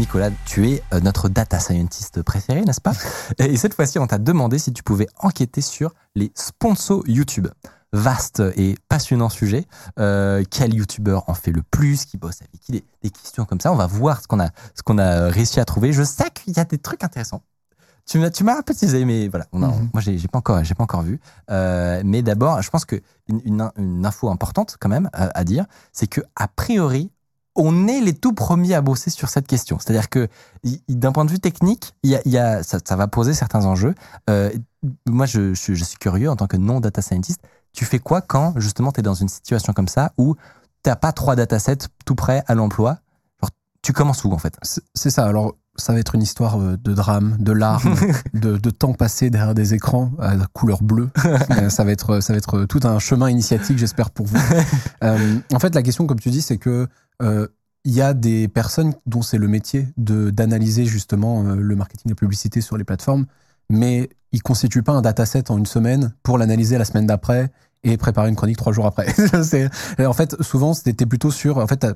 Nicolas, tu es euh, notre data scientist préféré, n'est-ce pas? Et cette fois-ci, on t'a demandé si tu pouvais enquêter sur les sponsors YouTube. Vaste et passionnant sujet. Euh, quel YouTuber en fait le plus Qui bosse avec qui des, des questions comme ça? On va voir ce qu'on a, ce qu'on a réussi à trouver. Je sais qu'il y a des trucs intéressants. Tu m'as, tu m'as un peu teasé, mais voilà. On a- Mhm. Moi, j'ai, pas encore, j'ai pas encore vu. Euh, mais d'abord, je pense que une, une, une info importante quand même euh, à dire, c'est que a priori, on est les tout premiers à bosser sur cette question. C'est-à-dire que d'un point de vue technique, ça, va poser certains enjeux. Euh, moi, je, suis curieux en tant que non data scientist. Tu fais quoi quand justement tu es dans une situation comme ça où t'as pas trois datasets tout prêts à l'emploi? Tu commences où en fait? C'est ça. Alors, ça va être une histoire euh, de drame, de larmes, de, de temps passé derrière des écrans à la couleur bleue. Euh, ça va être, ça va être tout un chemin initiatique, j'espère pour vous. Euh, en fait, la question, comme tu dis, c'est que euh, il y a des personnes dont c'est le métier de d'analyser justement euh, le marketing et la publicité sur les plateformes, mais ils constituent pas un dataset en une semaine pour l'analyser la semaine d'après et préparer une chronique trois jours après. En fait, souvent, c'était plutôt sur. En fait,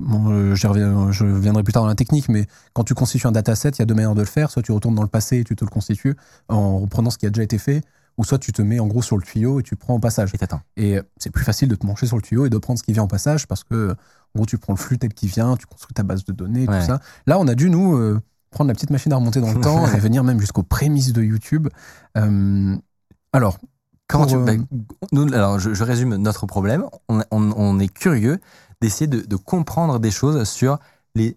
bon, euh, j'y reviens- je reviendrai plus tard dans la technique, mais quand tu constitues un dataset, il y a deux manières de le faire. Soit tu retournes dans le passé et tu te le constitues en reprenant ce qui a déjà été fait, ou soit tu te mets en gros sur le tuyau et tu prends au passage. Et. Et c'est plus facile de te pencher sur le tuyau et de prendre ce qui vient en passage parce que, en gros, tu prends le flux tel qu'il vient, tu construis ta base de données, Ouais. tout ça. Là, on a dû, nous, euh, prendre la petite machine à remonter dans le temps et venir même jusqu'aux prémices de YouTube. Euh, alors, Comment Pour, tu. bah, euh, nous, alors, je, je résume notre problème. On, on- on est curieux d'essayer de, comprendre des choses sur les,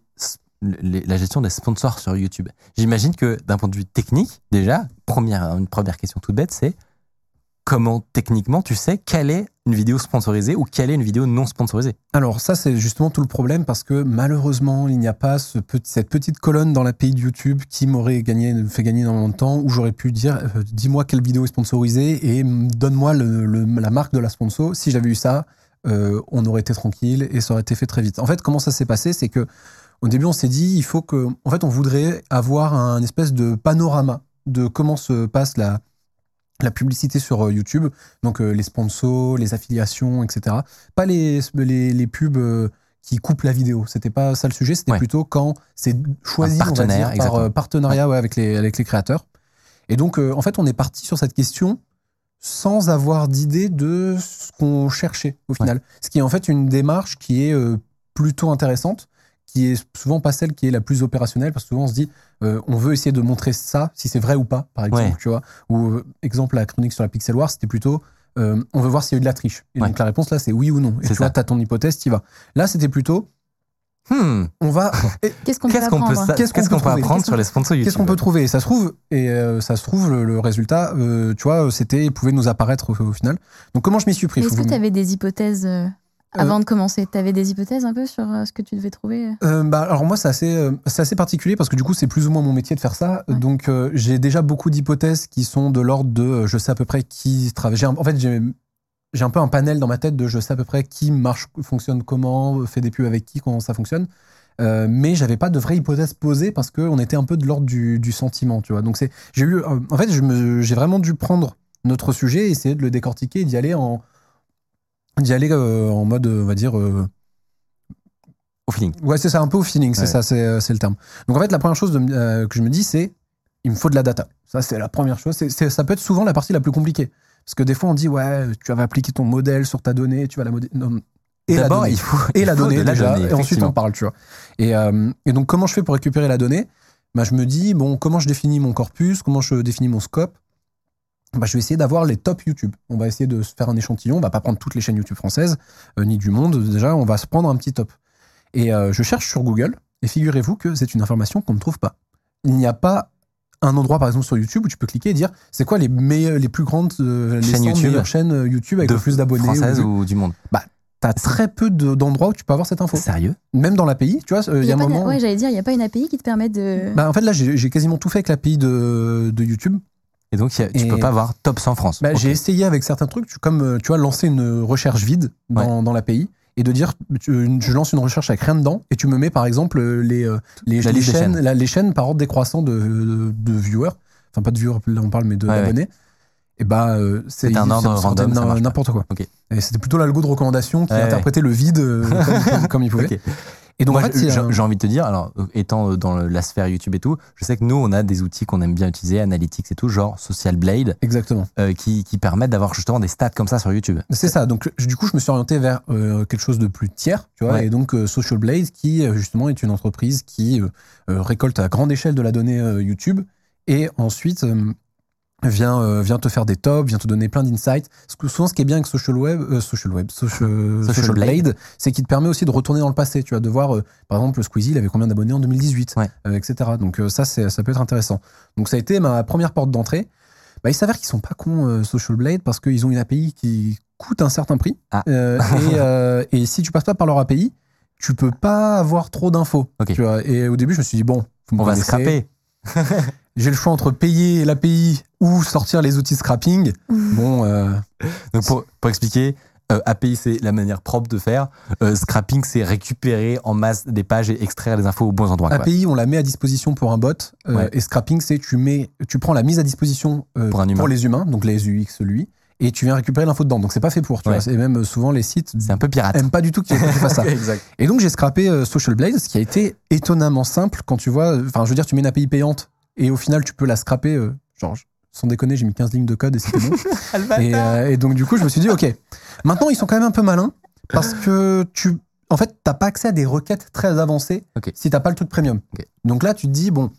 la gestion des sponsors sur YouTube. J'imagine que d'un point de vue technique, déjà, première, une première question toute bête, c'est comment techniquement tu sais quelle est une vidéo sponsorisée ou quelle est une vidéo non sponsorisée? Alors ça, c'est justement tout le problème parce que malheureusement, il n'y a pas ce cette petite colonne dans l'API de YouTube qui m'aurait gagné, fait gagner énormément de temps où j'aurais pu dire euh, dis-moi quelle vidéo est sponsorisée et donne-moi le- la marque de la sponsor. Si j'avais eu ça, euh, on aurait été tranquille et ça aurait été fait très vite. En fait, comment ça s'est passé C'est que au début, on s'est dit il faut que, en fait, on voudrait avoir un espèce de panorama de comment se passe la la publicité sur euh, YouTube, donc euh, les sponsors, les affiliations, etc pas les, les, les pubs euh, qui coupent la vidéo. C'était pas ça le sujet. C'était Ouais. plutôt quand c'est choisi, on va dire, par euh, partenariat ouais, avec, les, avec les créateurs. Et donc, en fait, on est parti sur cette question sans avoir d'idée de ce qu'on cherchait au final. Ce qui est en fait une démarche qui est euh, plutôt intéressante, qui est souvent pas celle qui est la plus opérationnelle, parce que souvent on se dit, euh, on veut essayer de montrer ça, si c'est vrai ou pas, par exemple, Ouais. tu vois. Ou euh, exemple, la chronique sur la Pixel War, c'était plutôt, on veut voir s'il y a eu de la triche. Et Ouais. donc la réponse là, c'est oui ou non. Et tu vois, ça. t'as ton hypothèse, t'y vas. Là, c'était plutôt, Hmm, on va, Qu'est-ce qu'on peut Qu'est-ce qu'on peut, apprendre peut peut Qu'est-ce sur les sponsors YouTube qu'est-ce qu'on peut trouver? Et ça se trouve, et euh, ça se trouve, le, le résultat, euh, tu vois, c'était, pouvait nous apparaître au, au final. Donc comment je m'y suis pris? Est-ce que vous- tu avais des hypothèses euh, avant de commencer? Tu avais des hypothèses un peu sur euh, ce que tu devais trouver? Euh, bah, alors moi, c'est assez, euh, c'est assez particulier parce que du coup, c'est plus ou moins mon métier de faire ça. Ouais. Donc, euh, j'ai déjà beaucoup d'hypothèses qui sont de l'ordre de euh, je sais à peu près qui travaille. En fait, j'ai j'ai un peu un panel dans ma tête de je sais à peu près qui marche, fonctionne comment, fait des pubs avec qui, comment ça fonctionne. Euh, mais j'avais pas de vraie hypothèse posée parce qu'on était un peu de l'ordre du, du sentiment, tu vois. Donc c'est, j'ai eu, euh, en fait, j'ai vraiment dû prendre notre sujet, et essayer de le décortiquer, et d'y aller en, d'y aller euh, en mode, on va dire. euh, Au feeling. Ouais, c'est ça, un peu au feeling, c'est Ouais. ça, c'est le terme. Donc en fait, la première chose de que je me dis, c'est il me faut de la data. Ça, c'est la première chose. Ça peut être souvent la partie la plus compliquée. Parce que des fois, on dit, ouais, tu vas appliquer ton modèle sur ta donnée, tu vas la modéliser. Et la D'abord, donnée. il faut, Et il la faut donnée, de la déjà. donnée, et ensuite, on parle, tu vois. Et, euh, et donc, comment je fais pour récupérer la donnée? Bah, Je me dis, bon, comment je définis mon corpus? Comment je définis mon scope? Bah, je vais essayer d'avoir les top YouTube. On va essayer de se faire un échantillon. On va pas prendre toutes les chaînes YouTube françaises, euh, ni du monde. Déjà, on va se prendre un petit top. Et euh, je cherche sur Google, et figurez-vous que c'est une information qu'on ne trouve pas. Il n'y a pas un endroit, par exemple, sur YouTube où tu peux cliquer et dire c'est quoi les, meilleures, les plus grandes euh, les Chaînes 100 YouTube. meilleures chaînes euh, YouTube avec De le plus d'abonnés. Française ou- ou du monde T'as très peu de- d'endroits où tu peux avoir cette info. Sérieux? Même dans l'API, tu vois, euh, il y a un moment. Ouais, j'allais dire, il n'y a pas une API qui te permet de. Bah, en fait, là, j'ai quasiment tout fait avec l'API de, de YouTube. Et donc, a- tu Et- peux pas voir top 100 France. Bah. J'ai essayé avec certains trucs, tu- comme tu vois, lancer une recherche vide dans, dans l'API et de dire tu- je lance une recherche avec rien dedans et tu me mets par exemple les, euh, les, chaînes, chaînes. la- les chaînes par ordre décroissant de, de, de viewers, enfin pas de viewers, là on parle, mais de- Ouais, d'abonnés. Et bah, euh, c'est un ordre n'importe quoi. Ok. Et c'était plutôt l'algo de recommandation qui Ouais, ouais. interprétait le vide euh, comme, comme il pouvait. Et donc Moi, en fait, j'ai j'ai envie de te dire, alors étant euh, dans la sphère YouTube et tout, je sais que nous, on a des outils qu'on aime bien utiliser, Analytics et tout, genre Social Blade, exactement. euh, qui, qui permettent d'avoir justement des stats comme ça sur YouTube. C'est ça. Donc, du coup, je me suis orienté vers euh, quelque chose de plus tiers, tu vois, Ouais. et donc euh, Social Blade, qui justement est une entreprise qui récolte à grande échelle de la donnée YouTube et ensuite vient euh, vient te faire des tops, vient te donner plein d'insights. Souvent, ce qui est bien avec Social Web, euh, Social Web, Social, Social Social Blade. Blade, c'est qu'il te permet aussi de retourner dans le passé, tu vois, de voir, euh, par exemple, Squeezie, il avait combien d'abonnés en 2018, Ouais. euh, etc. Donc ça, c'est ça peut être intéressant. Donc ça a été ma première porte d'entrée. Bah, il s'avère qu'ils sont pas cons Social Blade parce qu'ils ont une API qui coûte un certain prix. Ah. Et, et si tu passes pas par leur API, tu peux pas avoir trop d'infos. Et au début, je me suis dit, bon, vous me On va scraper. J'ai le choix entre payer l'API ou sortir les outils scrapping. Bon, euh, Donc pour, pour expliquer, euh, API c'est la manière propre de faire. Euh, scrapping c'est récupérer en masse des pages et extraire les infos aux bons endroits. API, on la met à disposition pour un bot. euh, Ouais. Et scrapping, c'est tu mets, tu prends la mise à disposition Pour un les humains, donc les UX, lui, et tu viens récupérer l'info dedans. Donc c'est pas fait pour. Tu Ouais. vois. Et même souvent les sites C'est un peu pirate. aiment pas du tout que tu fasses ça. exact. Et donc j'ai scrappé Social Blade, ce qui a été étonnamment simple quand tu vois. Enfin, je veux dire, tu mets une API payante et au final tu peux la scraper. euh, genre, sans déconner, j'ai mis 15 lignes de code et c'était bon. et, euh, et donc du coup, je me suis dit, ok. Maintenant, ils sont quand même un peu malins parce que tu, en fait, t'as pas accès à des requêtes très avancées Ok. si t'as pas le truc premium. Donc là, tu te dis, bon.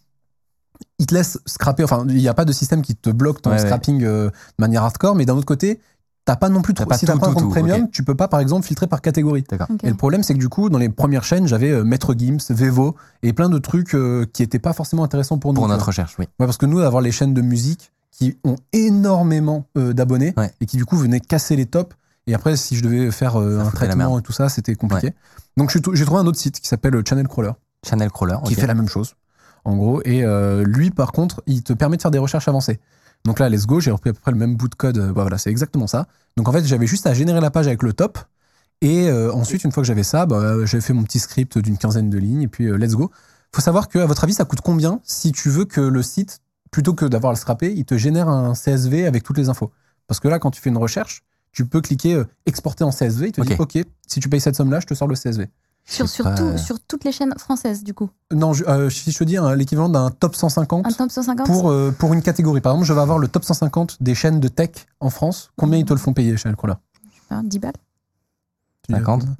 Ils te laissent scraper, enfin, il n'y a pas de système qui te bloque ton Ouais, ouais. scrapping euh, de manière hardcore, mais d'un autre côté, t'as pas non plus trop. pas si t'as pas un compte premium, tu peux pas, par exemple, filtrer par catégorie. Et le problème, c'est que du coup, dans les premières chaînes, j'avais euh, Maître Gims, Vevo et plein de trucs euh, qui étaient pas forcément intéressants pour nous. Pour notre recherche, oui. Ouais, parce que nous, d'avoir les chaînes de musique qui ont énormément euh, d'abonnés Ouais. et qui du coup venaient casser les tops. Et après, si je devais faire euh, un traitement et tout ça, c'était compliqué. Donc j'ai trouvé un autre site qui s'appelle Channel Crawler, Channel crawler. qui fait la même chose, en gros. Et euh, lui, par contre, il te permet de faire des recherches avancées. Donc là, let's go, j'ai repris à peu près le même bout de code. euh, bah voilà, c'est exactement ça. Donc en fait, j'avais juste à générer la page avec le top. Et euh, ensuite, une fois que j'avais ça, bah, j'avais fait mon petit script d'une quinzaine de lignes. Et puis, euh, let's go. faut savoir que, à votre avis, ça coûte combien si tu veux que le site, plutôt que d'avoir à le scraper, il te génère un CSV avec toutes les infos? Parce que là, quand tu fais une recherche, tu peux cliquer euh, exporter en CSV. Il te dit, OK, si tu payes cette somme-là, je te sors le CSV. Sur, sur, pas- tout- sur toutes les chaînes françaises, du coup. Non, je- euh, si je te dis hein, l'équivalent d'un top 150 Un top 150 pour, euh, pour une catégorie. Par exemple, je vais avoir le top 150 des chaînes de tech en France. Combien ils te le font payer, Je sais pas, 10 balles Tu dis 50? combien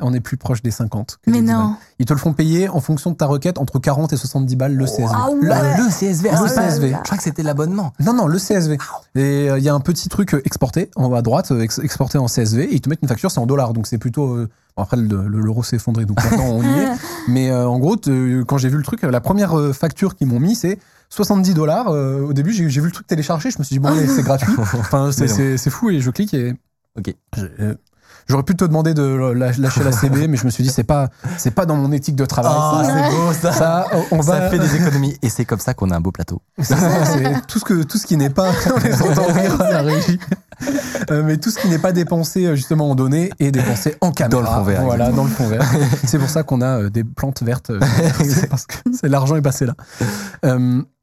On est plus proche des 50. que Mais des 10 non balles. Ils te le font payer en fonction de ta requête entre 40 et 70 balles le CSV. Ah Le- ouais. Le CSV. Le ah, pas- CSV. Je crois que c'était l'abonnement. Non, non, le CSV. Et euh, il y a un petit truc exporté en haut à droite, ex- exporté en CSV, et ils te mettent une facture, c'est en dollars, donc c'est plutôt. euh, après, le- le- l'euro s'est effondré, donc maintenant on y est. Mais euh, en gros, te- quand j'ai vu le truc, euh, la première euh, facture qu'ils m'ont mis, c'est 70 dollars. Au début, j'ai vu le truc télécharger, je me suis dit, bon, allez, c'est gratuit. Enfin, c'est fou, et je clique et. Ok. J'aurais pu te demander de lâcher la CB, mais je me suis dit, c'est pas, c'est pas dans mon éthique de travail. Oh, ça. c'est beau ça. Ça, on va. Ça fait des économies. Et c'est comme ça qu'on a un beau plateau. C'est tout ce que tout ce qui n'est pas on les entend rire à la régie. Euh, mais tout ce qui n'est pas dépensé euh, justement en données est dépensé en caméra. Dans le fond vert, Voilà, dans le fond vert. c'est pour ça qu'on a euh, des plantes vertes. euh, c'est parce que l'argent est passé là.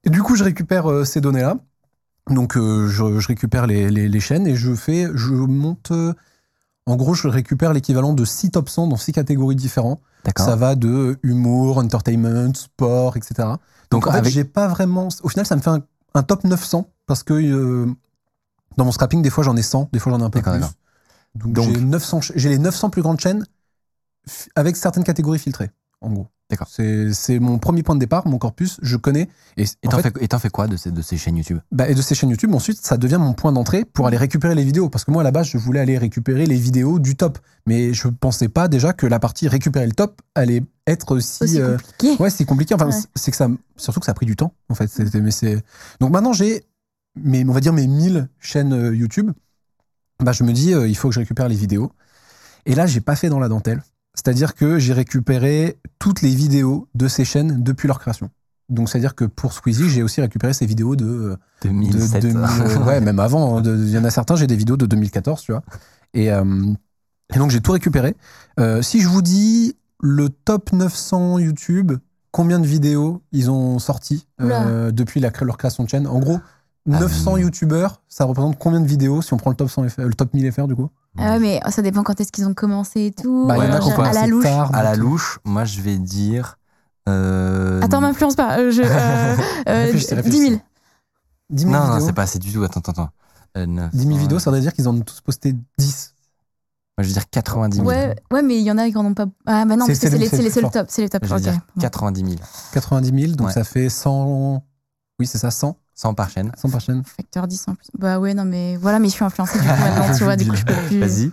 Et du coup, je récupère ces données-là. Donc, je, je récupère les, les- les chaînes et je fais, je monte. En gros, je récupère l'équivalent de 6 top 100 dans 6 catégories différentes. Ça va de humour, entertainment, sport, etc. Donc, Donc, en fait, j'ai pas vraiment. Au final, ça me fait un, un top 900 parce que euh, dans mon scrapping, des fois j'en ai 100, des fois j'en ai un peu plus. Donc, Donc- j'ai 900, ch- j'ai les 900 plus grandes chaînes avec certaines catégories filtrées, en gros. D'accord. C'est c'est mon premier point de départ, mon corpus, je connais. Et, Et en t'en fait, fais, et t'en fais quoi de ces, de ces chaînes YouTube? Bah, et de ces chaînes YouTube, ensuite, ça devient mon point d'entrée pour aller récupérer les vidéos. Parce que moi, à la base, je voulais aller récupérer les vidéos du top. Mais je pensais pas déjà que la partie récupérer le top allait être aussi. Aussi euh, compliqué. Ouais, c'est compliqué. Enfin, Ouais. c'est- que ça, surtout que ça a pris du temps, en fait. C'était- Mais c'est donc maintenant j'ai, mes, on va dire mes 1000 chaînes euh, YouTube. Bah, je me dis, euh, il faut que je récupère les vidéos. Et là, j'ai pas fait dans la dentelle. C'est-à-dire que j'ai récupéré toutes les vidéos de ces chaînes depuis leur création. Donc, c'est-à-dire que pour Squeezie, j'ai aussi récupéré ces vidéos de, euh, de 2007. 2000, euh, ouais, même avant. hein, Il y en a certains, j'ai des vidéos de 2014, tu vois. Et, euh, et donc, j'ai tout récupéré. Euh, si je vous dis le top 900 YouTube, combien de vidéos ils ont sorti euh, depuis la, leur création de chaîne? En gros, 900 Euh. YouTubeurs, ça représente combien de vidéos si on prend le top 100 FR, le top 1000 FR du coup Ah ouais, mais ça dépend quand est-ce qu'ils ont commencé et tout. Bah, il y en a Euh, qui ont à la commencé louche. tard. À la louche, moi je vais dire. euh, Attends, m'influence pas. Euh, je, euh, euh, Réfléchissez, 10 000. réfléchissez. 10 000 Non, non, vidéos. c'est pas assez du tout. Attends, attends, attends. Euh, 900, 10 000 vidéos, ça veut dire qu'ils en ont tous posté 10. Moi je vais dire 90 000. Ouais, ouais, mais il y en a qui en ont pas. Ah, bah non, C'est- parce que c'est c'est le- les, c'est c'est le les- top. C'est le top. Je vais ok. dire Bon. 90 000. 90 000, donc Ouais. ça fait 100. Oui, c'est ça, 100. 100 par chaîne. 100 par chaîne. Facteur 10 en plus. Bah ouais, non, mais voilà, mais je suis influencée du coup maintenant, tu vois, du coup je peux plus. Vas-y.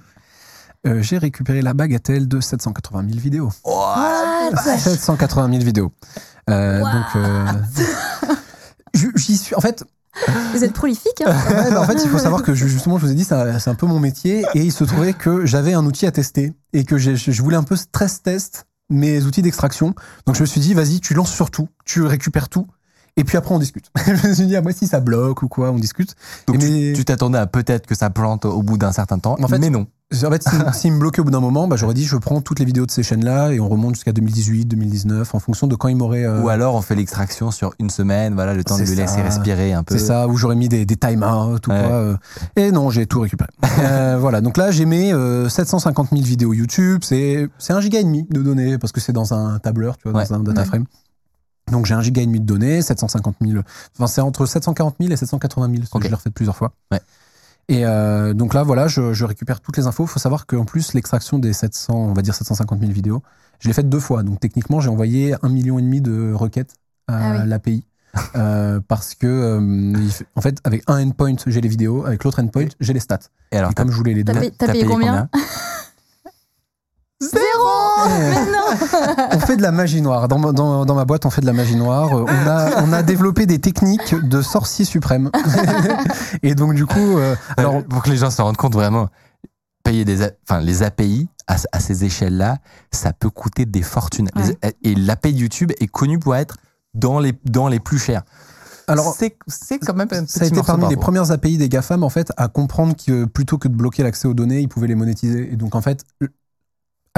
Euh, j'ai récupéré la bagatelle de 780 000 vidéos. What? 780 000 vidéos. Euh, What? donc, euh, j'y suis. En fait, Vous êtes prolifique, hein ouais, bah, en fait, il faut savoir que je- justement, je vous ai dit, c'est un, peu mon métier, et il se trouvait que j'avais un outil à tester et que je voulais un peu stress test mes outils d'extraction. Donc, je me suis dit, vas-y, tu lances sur tout, tu récupères tout. Et puis après, on discute. je me suis dit, ah, moi, si ça bloque ou quoi, on discute. Donc tu- mais- tu t'attendais à peut-être que ça plante au bout d'un certain temps, En fait, mais non. En fait, s'il me bloquait au bout d'un moment, bah, j'aurais dit, je prends toutes les vidéos de ces chaînes-là et on remonte jusqu'à 2018, 2019, en fonction de quand il m'aurait. euh, Ou alors on fait l'extraction sur une semaine, voilà, le temps de le laisser respirer un peu. C'est ça, où j'aurais mis des, des time-out ou Ouais. quoi. euh. Et non, j'ai tout récupéré. Euh, voilà, donc là, j'ai mis euh, 750 000 vidéos YouTube. C'est un giga et demi de données parce que c'est dans un tableur, tu vois, dans un data frame. Donc j'ai un giga et demi de données, 750 000. Enfin, c'est entre 740 000 et 780 000, parce que Ok. je l'ai refait plusieurs fois. Ouais. Et euh, donc là, voilà, je, je récupère toutes les infos. Il faut savoir qu'en plus, l'extraction des 700, on va dire 750 000 vidéos, je l'ai faite deux fois. Donc techniquement, j'ai envoyé un million et demi de requêtes à Ah oui. l'API. Euh, parce que, euh, en fait, avec un endpoint, j'ai les vidéos, avec l'autre endpoint, j'ai les stats. Et alors, Et comme je voulais les deux, T'as payé, t'as payé combien? Zéro Mais non on fait de la magie noire. Dans, ma- dans, dans ma boîte, on fait de la magie noire. Euh, On a, on a développé des techniques de sorcier suprême. Et donc, du coup, euh, alors alors, pour que les gens se rendent compte vraiment, payer des, A- enfin les API à, à ces échelles-là, ça peut coûter des fortunes. Les- et l'API YouTube est connu pour être dans les dans les plus chers. alors c'est quand même un ça a été parmi les premières API des GAFAM, en fait, à comprendre que plutôt que de bloquer l'accès aux données, ils pouvaient les monétiser. Et donc, en fait,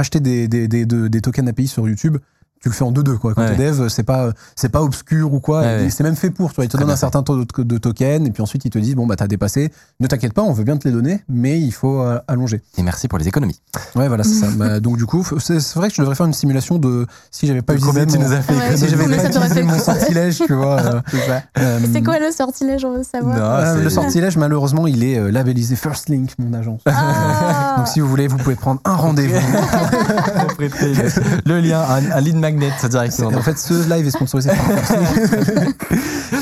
acheter des, des, des, de- des tokens API sur YouTube, tu le fais en 2-2. Quoi. Quand Ouais. t'es dev, c'est pas, c'est pas obscur ou quoi. Ouais. C'est même fait pour. Tu vois, ils te donnent un fait. certain taux de, de tokens, et puis ensuite, ils te disent bon, bah, t'as dépassé. Ne t'inquiète pas, on veut bien te les donner, mais il faut euh, allonger. Et merci pour les économies. Ouais, voilà, c'est ça. Bah, donc, du coup, c'est vrai que je devrais faire une simulation de si j'avais pas utilisé mon, nous as fait si j'avais pas utilisé mon sortilège, tu vois. euh, euh, C'est quoi le sortilège, on veut savoir Non. euh, c'est- le sortilège, malheureusement, il est euh, labellisé First Link, mon agence. Ah Donc, si vous voulez, vous pouvez prendre un rendez-vous. le, le lien, un, un lead magnet directement. en fait, ce live est sponsorisé par.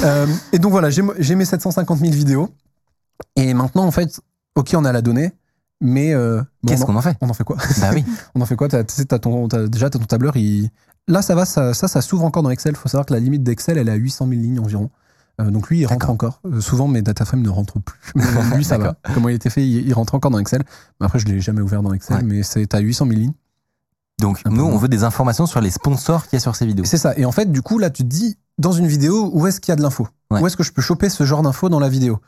Euh, et donc, voilà, j'ai mes 750 000 vidéos. Et maintenant, en fait, ok, on a la donnée, mais euh, bon, Qu'est-ce qu'on en fait on en fait quoi Bah oui. On en fait quoi? Tu sais, t'as ton, t'as- Déjà, t'as ton tableur, il... là, ça va, ça, ça, ça s'ouvre encore dans Excel. Il faut savoir que la limite d'Excel, elle est à 800 000 lignes environ. Euh, donc lui, il rentre encore. Euh, souvent, mes data frames ne rentrent plus. Mais lui, ça va. Comment il était fait, il, il rentre encore dans Excel. Mais après, je l'ai jamais ouvert dans Excel, Ouais. mais c'est à 800 000 lignes. Donc nous, on veut des informations sur les sponsors qu'il y a sur ces vidéos. C'est ça. Et en fait, du coup, là, tu te dis, dans une vidéo, où est-ce qu'il y a de l'info? Ouais. Où est-ce que je peux choper ce genre d'info dans la vidéo?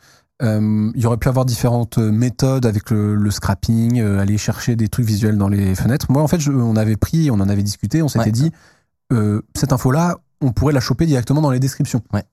Euh, Il y aurait pu avoir différentes méthodes avec le, le scrapping, euh, aller chercher des trucs visuels dans les fenêtres. Moi, en fait, je- on avait pris, on en avait discuté, on s'était Ouais. dit, euh, cette info-là, on pourrait la choper directement dans les descriptions. Ouais.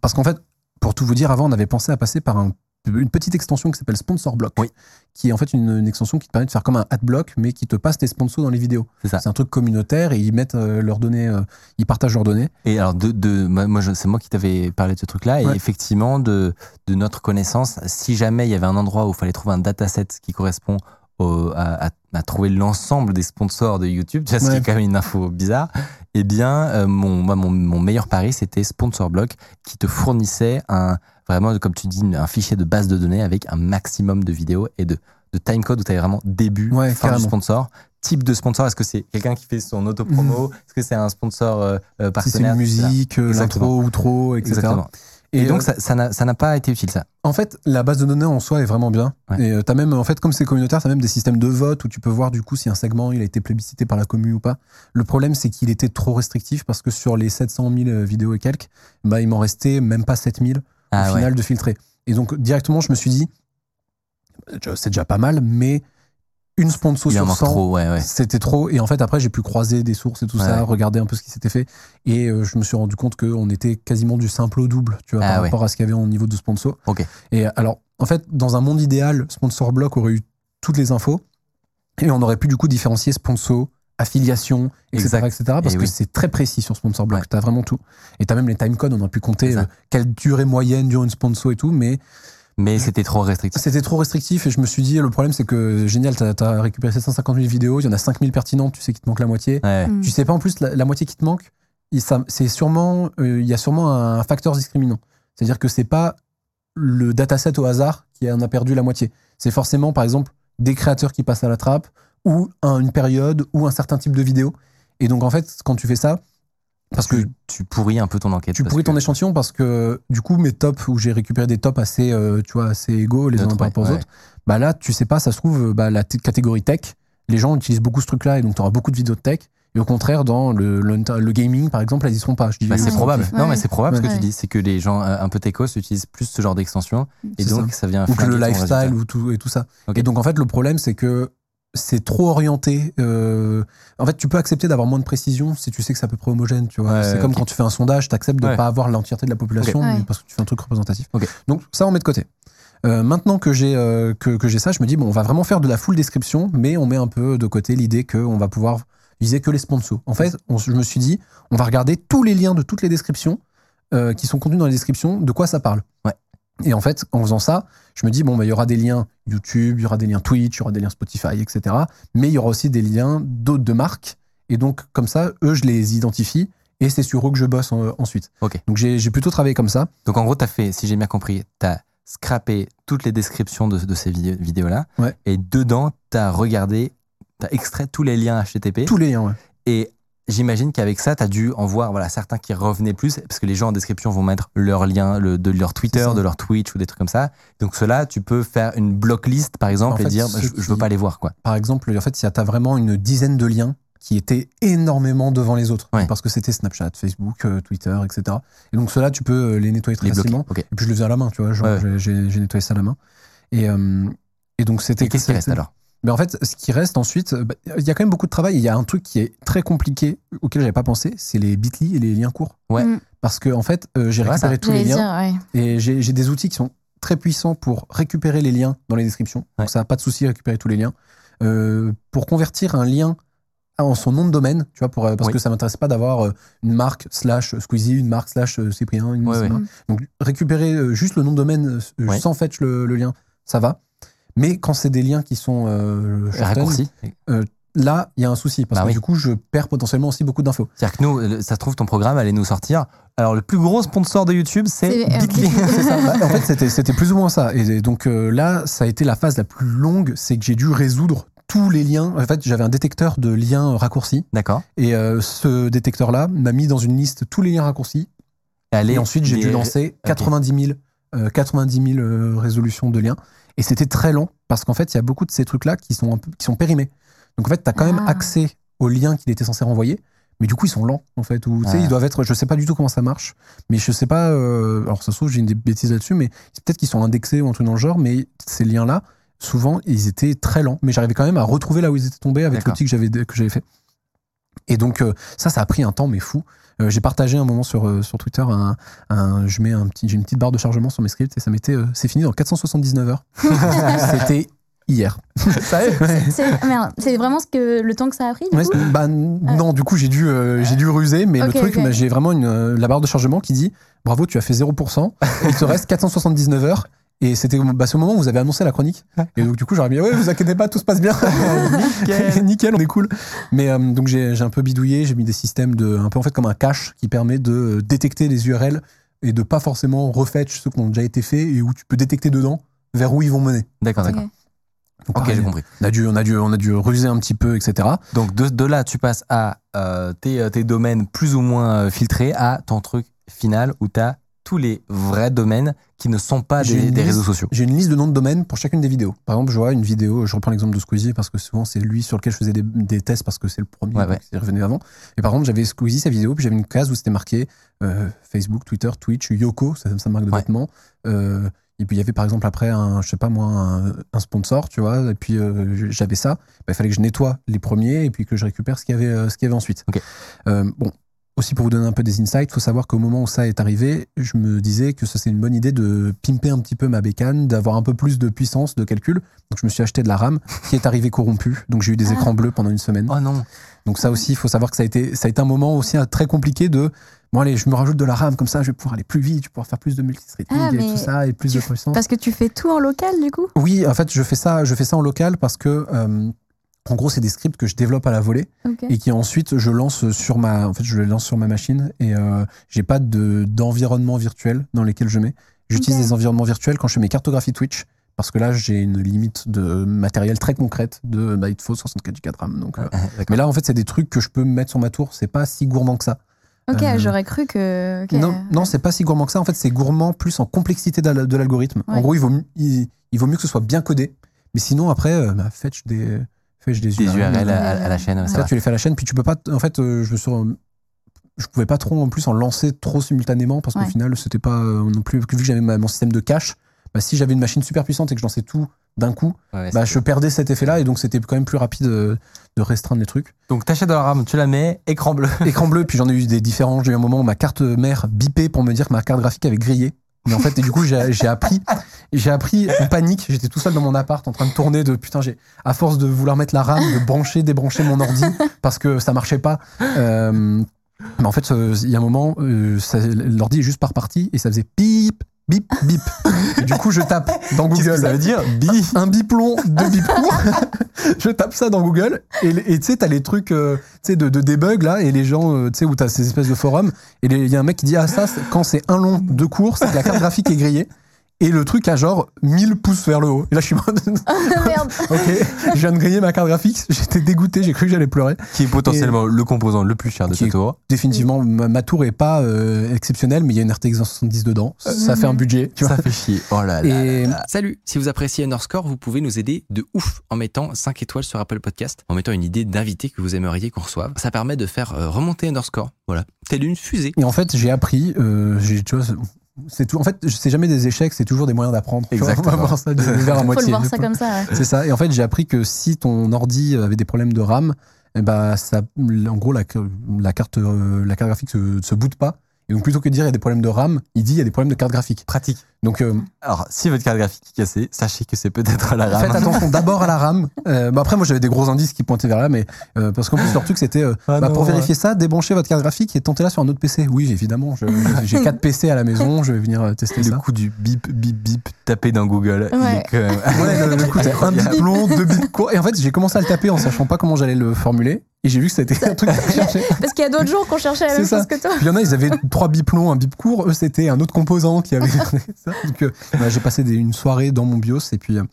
Parce qu'en fait, pour tout vous dire, avant, on avait pensé à passer par un- une petite extension qui s'appelle Sponsor Block, Oui. qui est en fait une, une extension qui te permet de faire comme un adblock, mais qui te passe tes sponsors dans les vidéos. C'est ça. C'est un truc communautaire et ils mettent euh, leurs données, euh, ils partagent leurs données. Et alors, de, de, moi, c'est moi qui t'avais parlé de ce truc-là. Et Ouais. effectivement, de, de notre connaissance, si jamais il y avait un endroit où il fallait trouver un dataset qui correspond au- à, à- à trouver l'ensemble des sponsors de YouTube, tu vois, ce qui Ouais. est quand même une info bizarre, eh bien, euh, mon, moi, mon, mon meilleur pari, c'était Sponsor Block, qui te fournissait un, vraiment, comme tu dis, un fichier de base de données avec un maximum de vidéos et de, de timecode où tu avais vraiment début, Ouais, fin du carrément. sponsor. Type de sponsor, est-ce que c'est quelqu'un qui fait son autopromo? Est-ce que c'est un sponsor euh, euh, Si c'est partenaire? une musique, euh, l'intro, outro, etc. Exactement. Et, donc, ça ça n'a pas été utile, ça. En fait, la base de données en soi est vraiment bien. Ouais. Et euh, t'as même, en fait, comme c'est communautaire, t'as même des systèmes de vote où tu peux voir du coup si un segment il a été plébiscité par la commune ou pas. Le problème, c'est qu'il était trop restrictif parce que sur les 700 000 euh, vidéos et quelques, bah, il m'en restait même pas 7000 Ah au ouais. final de filtrer. Et donc, directement, je me suis dit, euh, c'est déjà pas mal, mais une sponsor sur manque 100, trop, ouais, ouais. c'était trop. Et en fait, après, j'ai pu croiser des sources et tout Ouais, ça, regarder un peu ce qui s'était fait. Et euh, je me suis rendu compte qu'on était quasiment du simple au double, tu vois, Ah par rapport à ce qu'il y avait au niveau de sponsor. Ok. Et alors, en fait, dans un monde idéal, Sponsor Block aurait eu toutes les infos. Et on aurait pu du coup différencier sponsor, affiliation, etc. Etc. parce Et que oui. c'est très précis sur Sponsor Block. Ouais. T'as vraiment tout. Et t'as même les timecodes, on a pu compter euh, quelle durée moyenne dure une sponsor et tout. Mais Mais c'était trop restrictif. c'était trop restrictif et je me suis dit, le problème c'est que génial, t'as as récupéré 750 000 vidéos, il y en a 5000 pertinentes, tu sais qu'il te manque la moitié. Ouais. Mm. Tu sais pas en plus la, la moitié qui te manque, c'est sûrement, euh, il y a sûrement un facteur discriminant. C'est-à-dire que c'est pas le dataset au hasard qui en a perdu la moitié. C'est forcément, par exemple, des créateurs qui passent à la trappe ou un- une période ou un certain type de vidéo. Et donc en fait, quand tu fais ça, parce que tu, tu pourris un peu ton enquête. tu pourris ton que- échantillon parce que du coup mes tops où j'ai récupéré des tops assez euh, tu vois assez égaux les uns par rapport aux ouais, autres bah là tu sais pas ça se trouve bah, la catégorie tech les gens utilisent beaucoup ce truc là et donc tu auras beaucoup de vidéos de tech et au contraire dans le, le, le gaming par exemple elles y seront pas Bah, c'est Ouais. probable. Non, mais c'est probable ce que tu dis. C'est que les gens euh, un peu techos utilisent plus ce genre d'extension et donc ça, vient. ou que le lifestyle ou tout et tout ça et donc en fait le problème c'est que c'est trop orienté euh, en fait tu peux accepter d'avoir moins de précision si tu sais que c'est à peu près homogène tu vois Ouais, c'est comme quand tu fais un sondage tu acceptes de Ouais. pas avoir l'entièreté de la population Ok. mais Ouais. parce que tu fais un truc représentatif Ok. donc ça on met de côté Euh, maintenant que j'ai euh, que, que j'ai ça je me dis bon on va vraiment faire de la full description mais on met un peu de côté l'idée qu'on va pouvoir viser que les sponsors en fait on- je me suis dit on va regarder tous les liens de toutes les descriptions euh, qui sont contenus dans les descriptions de quoi ça parle Ouais. Et en fait, en faisant ça, je me dis, bon, bah, il y aura des liens YouTube, il y aura des liens Twitch, il y aura des liens Spotify, etc. Mais il y aura aussi des liens d'autres de marques. Et donc, comme ça, eux, je les identifie et c'est sur eux que je bosse en- ensuite. Ok. Donc, j'ai plutôt travaillé comme ça. Donc en gros, tu as fait, si j'ai bien compris, tu as scrappé toutes les descriptions de, de ces vidéos- vidéos-là. Ouais. Et dedans, tu as regardé, tu as extrait tous les liens HTTP. Tous les liens, ouais. Et j'imagine qu'avec ça, tu as dû en voir voilà, certains qui revenaient plus, parce que les gens en description vont mettre leur lien le, de leur Twitter, de leur Twitch ou des trucs comme ça. Donc cela, tu peux faire une blocklist, par exemple, En et dire, bah, je, je veux pas les voir. quoi. Par exemple, en fait, tu as vraiment une dizaine de liens qui étaient énormément devant les autres. Ouais. Parce que c'était Snapchat, Facebook, euh, Twitter, etc. Et donc, ceux-là, tu peux euh, les nettoyer très Les facilement. Et puis, je le faisais à la main, tu vois. Ouais, j'ai- nettoyé ça à la main. Et, euh, et donc, c'était. Et qu'est-ce qui reste alors? Mais en fait, ce qui reste ensuite, bah, il y a quand même beaucoup de travail. Il y a un truc qui est très compliqué auquel j'avais pas pensé, c'est les bit.ly et les liens courts. Ouais. Mm. Parce que en fait, euh, j'ai récupéré ça. tous les liens dire, ouais. et j'ai des outils qui sont très puissants pour récupérer les liens dans les descriptions. Ouais. Donc ça n'a pas de souci récupérer tous les liens. Euh, pour convertir un lien en son nom de domaine, tu vois, pour, euh, parce Oui. que ça m'intéresse pas d'avoir une marque slash Squeezie, une marque slash Cyprien, une Ouais, ouais. marque. Donc récupérer juste le nom de domaine sans fetch le, le lien, ça va. Mais quand c'est des liens qui sont euh, shorten, Raccourci. là, il y a un souci parce Bah que oui. du coup, je perds potentiellement aussi beaucoup d'infos. C'est-à-dire que nous, le- ça se trouve, ton programme allait nous sortir. Alors, le plus gros sponsor de YouTube, c'est euh, Bitly. C'est ça. Bah, en fait, c'était, c'était plus ou moins ça. Et donc euh, là, ça a été la phase la plus longue, c'est que j'ai dû résoudre tous les liens. En fait, j'avais un détecteur de liens raccourcis. D'accord. Et euh, ce détecteur-là m'a mis dans une liste tous les liens raccourcis. Allez, Et ensuite, j'ai les- dû lancer 90 000, euh, 90 000 euh, résolutions de liens. Et c'était très lent parce qu'en fait, il y a beaucoup de ces trucs-là qui sont, un peu, qui sont périmés. Donc en fait, tu as quand même Ah. accès aux liens qu'il était censé renvoyer. Mais du coup, ils sont lents, en fait. Ou, tu sais, Ah. ils doivent être. Je sais pas du tout comment ça marche. Mais je sais pas. euh, alors, ça se trouve, j'ai une des bêtises là-dessus. Mais peut-être qu'ils sont indexés ou un truc dans le genre. Mais ces liens-là, souvent, ils étaient très lents. Mais j'arrivais quand même à retrouver là où ils étaient tombés avec l'outil que j'avais que j'avais fait. Et donc, euh, ça, ça a pris un temps, mais fou. Euh, j'ai partagé un moment sur, euh, sur Twitter un, un- je mets un petit, j'ai une petite barre de chargement sur mes scripts et ça m'était, euh, c'est fini dans 479 heures. C'était hier. Est. C'est vraiment ce que, le temps que ça a pris, du Ouais, coup c'est- bah, non, du coup, j'ai dû, euh, j'ai dû ruser, mais le truc, bah, j'ai vraiment une, la barre de chargement qui dit bravo, tu as fait 0%, il te reste 479 heures. Et c'était bah, ce moment où vous avez annoncé la chronique. Et donc, du coup, j'aurais dit, ouais, vous inquiétez pas, tout se passe bien. Nickel. Nickel, on est cool. Mais euh, donc, j'ai un peu bidouillé, j'ai mis des systèmes de, un peu en fait comme un cache qui permet de euh, détecter les URL et de pas forcément refetch ceux qui ont déjà été faits et où tu peux détecter dedans vers où ils vont mener. D'accord, d'accord. Ok. Donc, Ok, pareil, j'ai compris. On a dû, on a dû, on a dû ruser un petit peu, etc. Donc de, de là, tu passes à euh, tes, tes domaines plus ou moins filtrés à ton truc final où tu as tous les vrais domaines qui ne sont pas des, liste- réseaux sociaux. J'ai une liste de noms de domaines pour chacune des vidéos. Par exemple, je vois une vidéo, je reprends l'exemple de Squeezie parce que souvent c'est lui sur lequel je faisais des, des tests parce que c'est le premier Ouais, ouais. c'est revenu avant. Et par exemple, j'avais Squeezie sa vidéo, puis j'avais une case où c'était marqué euh, Facebook, Twitter, Twitch, Yoko, ça, ça marque de Ouais. vêtements. Euh, et puis il y avait par exemple après un, je sais pas moi, un, un sponsor, tu vois. Et puis euh, j'avais ça. Bah, il fallait que je nettoie les premiers et puis que je récupère ce qu'il y avait, ce qu'il y avait ensuite. Ok. Euh, bon. Aussi pour vous donner un peu des insights, faut savoir qu'au moment où ça est arrivé, je me disais que ça c'est une bonne idée de pimper un petit peu ma bécane, d'avoir un peu plus de puissance de calcul. Donc je me suis acheté de la RAM qui est arrivée corrompue. Donc j'ai eu des Ah. écrans bleus pendant une semaine. Oh non. Donc ça aussi, il faut savoir que ça a été, ça a été un moment aussi euh, très compliqué de bon allez, je me rajoute de la RAM comme ça, je vais pouvoir aller plus vite, je vais pouvoir faire plus de multithreading Ah, et tout ça et plus de puissance. Parce que tu fais tout en local, du coup? Oui, en fait, je fais ça, je fais ça en local parce que euh, en gros, c'est des scripts que je développe à la volée et qui ensuite je lance sur ma, en fait, je les lance sur ma machine et euh, j'ai pas de d'environnement virtuel dans lesquels je mets. J'utilise des environnements virtuels quand je fais mes cartographies Twitch parce que là, j'ai une limite de matériel très concrète de bah, il te faut 64 Go de RAM. Donc, euh, mais là, en fait, c'est des trucs que je peux mettre sur ma tour. C'est pas si gourmand que ça. Ok, Euh, j'aurais cru que. Non, non, c'est pas si gourmand que ça. En fait, c'est gourmand plus en complexité de l'algorithme. En gros, il vaut, il, il vaut mieux que ce soit bien codé. Mais sinon, après, euh, bah, fetch des, fetch des, Des URL à, à la chaîne, Ouais. ça tu les fais à la chaîne, puis tu peux pas. En fait, euh, je me suis. Je pouvais pas trop en plus en lancer trop simultanément parce qu'au Ouais. final, c'était pas euh, non plus. Vu que j'avais mon système de cache, bah, si j'avais une machine super puissante et que je lançais tout d'un coup, Ouais, bah, je perdais cet effet-là et donc c'était quand même plus rapide euh, de restreindre les trucs. Donc t'achètes de la RAM, tu la mets, écran bleu. Écran bleu, puis j'en ai eu des différents. J'ai eu un moment où ma carte mère bipait pour me dire que ma carte graphique avait grillé. Mais en fait, et du coup, j'ai appris, j'ai appris en panique. J'étais tout seul dans mon appart en train de tourner de putain, j'ai, à force de vouloir mettre la RAM, de brancher, débrancher mon ordi parce que ça marchait pas. Euh, mais en fait, euh, il y a un moment, euh, l'ordi est juste par partie et ça faisait bip, bip, bip. Et du coup, je tape dans que Google ça veut dire Bi. un bip long, deux bips courts. je tape ça dans Google et tu sais, t'as les trucs euh, de, de debug là et les gens, euh, tu sais, où t'as ces espèces de forums et il y a un mec qui dit Ah, ça, quand c'est un long, deux courts, c'est que la carte graphique est grillée. Et le truc a genre 1000 pouces vers le haut. Et là, je suis mode, Merde. ok, je viens de griller ma carte graphique. J'étais dégoûté, j'ai cru que j'allais pleurer. Qui est potentiellement le composant le plus cher de Qui ce est- tour. Définitivement, ma, ma tour est pas euh, exceptionnelle, mais il y a une RTX 70 dedans. Ça fait un budget, tu vois. Ça fait chier. Oh là là. Et Salut, si vous appréciez Underscore, vous pouvez nous aider de ouf en mettant 5 étoiles sur Apple Podcast, en mettant une idée d'invité que vous aimeriez qu'on reçoive. Ça permet de faire euh, remonter Underscore, voilà, telle une fusée. Et en fait, j'ai appris, euh, j'ai, tu vois, c'est- tout. En fait, c'est jamais des échecs, c'est toujours des moyens d'apprendre. Exactement. On va voir ça verre à Faut moitié. le voir ça comme ça. ouais. C'est ça. Et en fait, j'ai appris que si ton ordi avait des problèmes de RAM, eh ben, ça, en gros, la, la carte, euh, la carte graphique se, se boot pas. Et donc, plutôt que de dire il y a des problèmes de RAM, il dit il y a des problèmes de carte graphique. Pratique. Donc, euh, Alors, si votre carte graphique est cassée, sachez que c'est peut-être la RAM. faites attention d'abord à la RAM. Euh, bah après, moi, j'avais des gros indices qui pointaient vers là, mais euh, parce qu'en plus, leur truc, c'était euh, Ah bah, non, pour ouais. vérifier ça, débranchez votre carte graphique et tentez-la sur un autre PC. Oui, évidemment. J'ai quatre PC à la maison, je vais venir tester Le ça. coup du bip, bip, bip tapé dans Google. il Ouais. est quand même- Ouais, le, le coup, c'est un bip long, deux bips courts. Et en fait, j'ai commencé à le taper en sachant pas comment j'allais le formuler. Et j'ai vu que c'était un truc à chercher. Parce qu'il y a d'autres gens qui ont cherché la C'est même ça. chose que toi. Puis il y en a, ils avaient trois bips longs, un bip court. Eux, c'était un autre composant qui avait ça. Donc, euh, bah, j'ai passé des- une soirée dans mon BIOS. Et puis, euh,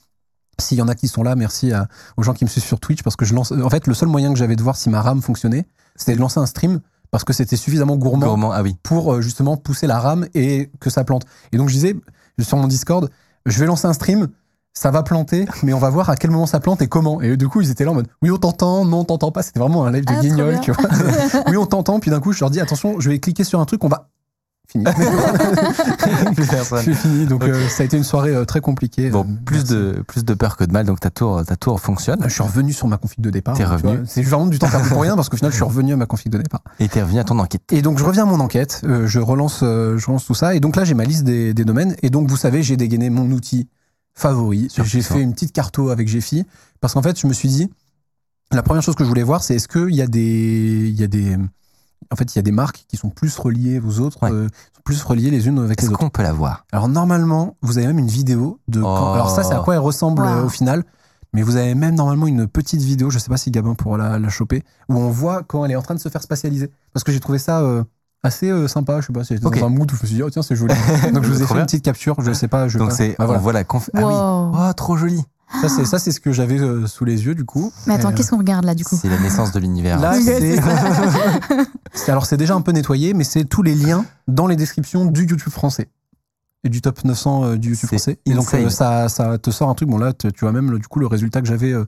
s'il y en a qui sont là, merci à- aux gens qui me suivent sur Twitch. Parce que je lance. En fait, le seul moyen que j'avais de voir si ma RAM fonctionnait, c'était de lancer un stream. Parce que c'était suffisamment gourmand Gourmand, ah oui. pour euh, justement pousser la RAM et que ça plante. Et donc je disais sur mon Discord, je vais lancer un stream, ça va planter, mais on va voir à quel moment ça plante et comment. Et du coup, ils étaient là en mode oui, on t'entend, non, on t'entend pas. C'était vraiment un live de Ah, guignol, tu vois. oui, on t'entend, puis d'un coup, je leur dis attention, je vais cliquer sur un truc, on va. Fini. Plus personne. J'ai fini. Donc euh, ça a été une soirée euh, très compliquée. Bon, Euh, plus merci. de, plus de peur que de mal, donc ta tour, ta tour fonctionne. Je suis revenu sur ma config de départ. T'es revenu. C'est vraiment du temps perdu pour rien parce qu'au final, je suis revenu à ma config de départ. Et t'es revenu à ton enquête. Et donc je reviens à mon enquête, euh, je relance, je relance tout ça, et donc là j'ai ma liste des, des domaines, et donc vous savez j'ai dégainé mon outil favori, j'ai fait une petite carto avec Gephi, parce qu'en fait je me suis dit, la première chose que je voulais voir c'est est-ce qu'il y a des, il y a des, En fait, il y a des marques qui sont plus reliées aux autres, Ouais. euh, sont plus reliées les unes avec les Est-ce autres. qu'on peut la voir? Alors normalement, vous avez même une vidéo de. quand- Oh. Alors ça, c'est à quoi elle ressemble Wow. euh, au final. Mais vous avez même normalement une petite vidéo, je sais pas si Gabin pourra la, la choper, où on voit quand elle est en train de se faire spatialiser. Parce que j'ai trouvé ça euh, assez euh, sympa, je sais pas, j'étais Ok. dans un mood où je me suis dit, oh tiens, c'est joli. Donc je vous ai fait bien. une petite capture, je sais pas, je Donc pas. c'est, Bah, voilà. on voit la conf... Ah oui. Oh, trop joli. Ça, c'est ça, c'est ce que j'avais euh, sous les yeux du coup. Mais attends, euh, qu'est-ce qu'on regarde là du coup? C'est la naissance de l'univers. Là, c'est. c'est C'est- Alors, c'est déjà un peu nettoyé, mais c'est tous les liens dans les descriptions du YouTube français et du top 900 euh, du YouTube C'est français. Et donc, insane. euh, ça, ça te sort un truc. Bon, là, tu tu vois même le- du coup le résultat que j'avais euh,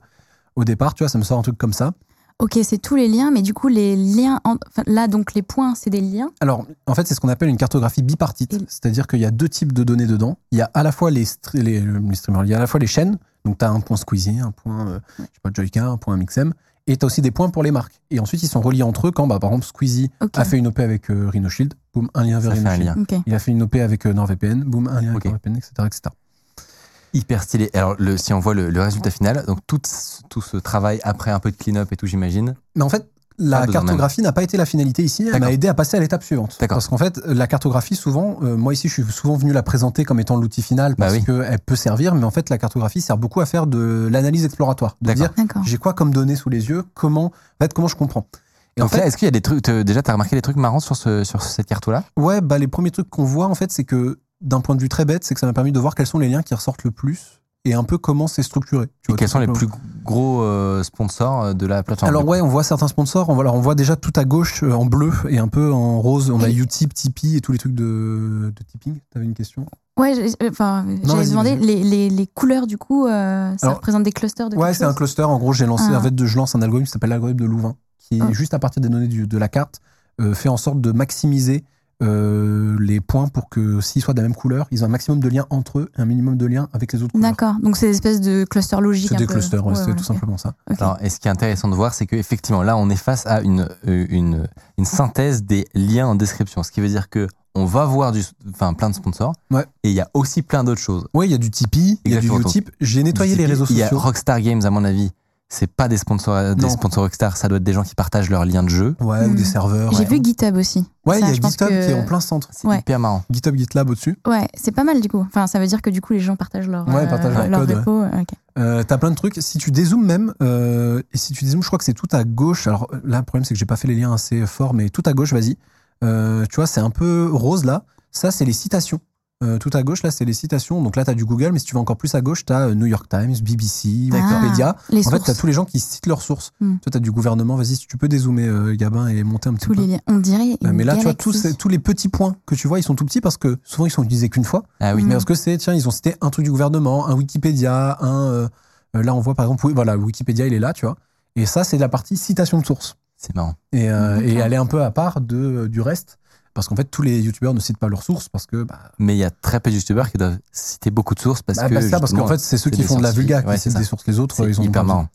au départ, tu vois, ça me sort un truc comme ça. Ok, c'est tous les liens, mais du coup, les liens. en- enfin, là, donc, les points, c'est des liens. Alors, en fait, c'est ce qu'on appelle une cartographie bipartite. Et- C'est-à-dire qu'il y a deux types de données dedans. Il y a à la fois les, stri- les, les streamers, il y a à la fois les chaînes. Donc, tu as un point Squeezie, un point euh, je sais pas, Joyka, un point Mixem. Et tu as aussi des points pour les marques. Et ensuite, ils sont reliés entre eux quand, bah, par exemple, Squeezie a fait une OP avec euh, Rhino Shield, boum, un lien vers Ça fait Rhino un Shield. lien. Ok. Il a fait une OP avec euh, NordVPN, boum, un lien avec. NordVPN, etc., etc. Hyper stylé. Alors, le, si on voit le, le résultat final, donc tout, ce- tout ce travail après un peu de clean-up et tout, j'imagine. Mais en fait, la cartographie n'a pas été la finalité ici, elle m'a aidé à passer à l'étape suivante. D'accord. Parce qu'en fait, la cartographie, souvent, euh, moi ici, je suis souvent venu la présenter comme étant l'outil final Bah parce oui. qu'elle peut servir, mais en fait, la cartographie sert beaucoup à faire de l'analyse exploratoire. De dire, j'ai quoi comme données sous les yeux, comment, en fait, comment je comprends? Et Donc en fait, là, est-ce qu'il y a des trucs, déjà, tu as remarqué des trucs marrants sur, ce, sur cette carte-là? Ouais, bah, les premiers trucs qu'on voit, en fait, c'est que d'un point de vue très bête, c'est que ça m'a permis de voir quels sont les liens qui ressortent le plus et un peu comment c'est structuré. tu vois, quels sont les plus gros euh, sponsors euh, de la plateforme Alors ouais, on voit certains sponsors. On voit, alors, on voit déjà tout à gauche euh, en bleu et un peu en rose. On a Utip, Tipeee et tous les trucs de, de tipping. T'avais une question? Ouais, enfin, j'allais vas-y. les, les, les couleurs, du coup, euh, ça Alors- représente des clusters de Ouais, c'est un cluster. En gros, j'ai lancé, Ah. en fait, je lance un algorithme qui s'appelle l'algorithme de Louvain, qui Oh. juste à partir des données du- de la carte euh, fait en sorte de maximiser euh, les points pour que s'ils soient de la même couleur, ils ont un maximum de liens entre eux, et un minimum de liens avec les autres couleurs. D'accord. Donc, c'est des espèces de clusters logiques. C'est des peu. clusters, ouais, Ouais, c'est ouais, tout simplement ça. Alors, et ce qui est intéressant de voir, c'est qu'effectivement, là, on est face à une, euh, une, une synthèse des liens en description. Ce qui veut dire que on va voir du, enfin, plein de sponsors. Ouais. Et il y a aussi plein d'autres choses. Ouais, il y a du Tipeee, il y a du. Utip. J'ai nettoyé les réseaux Il y a sociaux. Rockstar Games, à mon avis. C'est pas des sponsors, des Non. sponsors Rockstar, ça doit être des gens qui partagent leurs liens de jeu. Ouais, ou Hmm. des serveurs. J'ai ouais. vu GitHub aussi. Ouais, il y a GitHub que- qui est en plein centre. C'est Ouais. hyper marrant. GitHub, GitLab au-dessus. Ouais, c'est pas mal du coup. Enfin, ça veut dire que du coup, les gens partagent leur, Ouais, partagent leur leur code, repo. Euh, T'as plein de trucs. Si tu dézoomes même, euh, et si tu dézoomes, je crois que c'est tout à gauche. Alors là, le problème, c'est que j'ai pas fait les liens assez forts, mais tout à gauche, vas-y. Euh, tu vois, c'est un peu rose là. Ça, c'est les citations. Euh, tout à gauche, là, c'est les citations. Donc là, tu as du Google, mais si tu vas encore plus à gauche, tu as New York Times, BBC, Wikipédia. Ah, les en fait, tu as tous les gens qui citent leurs sources. Hmm. Toi, tu as du gouvernement. Vas-y, si tu peux dézoomer, euh, Gabin, et monter un petit tous peu. les liens. On dirait. Euh, une mais là, tu vois, tous, tous les petits points que tu vois, ils sont tout petits parce que souvent, ils sont utilisés qu'une fois. Ah oui. Mm. Mais parce que c'est, tiens, ils ont cité un truc du gouvernement, un Wikipédia, un. euh, euh, là, on voit par exemple, oui, voilà, Wikipédia, il est là, tu vois. Et ça, c'est la partie citation de source. C'est marrant. Et, euh, et elle est un peu à part de, euh, du reste. Parce qu'en fait, tous les youtubeurs ne citent pas leurs sources parce que. Bah, Mais il y a très peu de youtubeurs qui doivent citer beaucoup de sources parce bah, que. bah, c'est ça, parce qu'en fait, c'est ceux qui font de la vulga qui Ouais, citent des sources. Les autres, ils ont hyper pas marrant.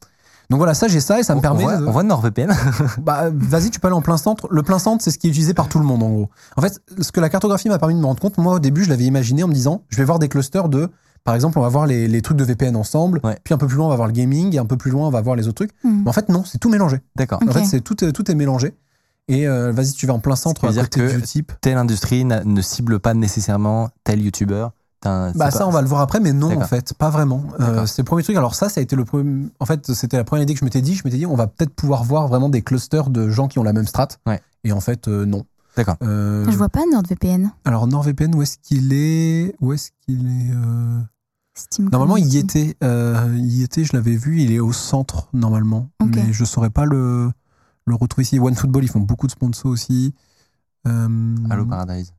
Donc voilà, ça, j'ai ça et ça me on, permet. voit, de- on voit NordVPN. Bah, vas-y, tu peux aller en plein centre. Le plein centre, c'est ce qui est utilisé par tout le monde, en gros. En fait, ce que la cartographie m'a permis de me rendre compte, moi, au début, je l'avais imaginé en me disant, je vais voir des clusters de, par exemple, on va voir les, les trucs de VPN ensemble, Ouais. puis un peu plus loin, on va voir le gaming, et un peu plus loin, on va voir les autres trucs. Hmm. Mais en fait, non, c'est tout mélangé. D'accord. En fait, c'est tout, est- tout est mélangé. Et euh, vas-y, tu vas en plein centre à côté que- du type. Telle industrie ne cible pas nécessairement tel youtubeur. Bah ça, pas- on va le voir après, mais non, en fait, pas vraiment. Euh, c'est le premier truc. Alors ça, ça a été le premier. En fait, c'était la première idée que je m'étais dit. Je m'étais dit, on va peut-être pouvoir voir vraiment des clusters de gens qui ont la même strat. Ouais. Et en fait, euh, non. D'accord. Euh, Je vois pas NordVPN. Alors NordVPN, où est-ce qu'il est Où est-ce qu'il est, euh, Steam Normalement, il y était. euh, il y était. Je l'avais vu. Il est au centre normalement, mais je saurais pas le le retrouver ici. OneFootball, ils font beaucoup de sponsors aussi. Euh, Allo Paradise.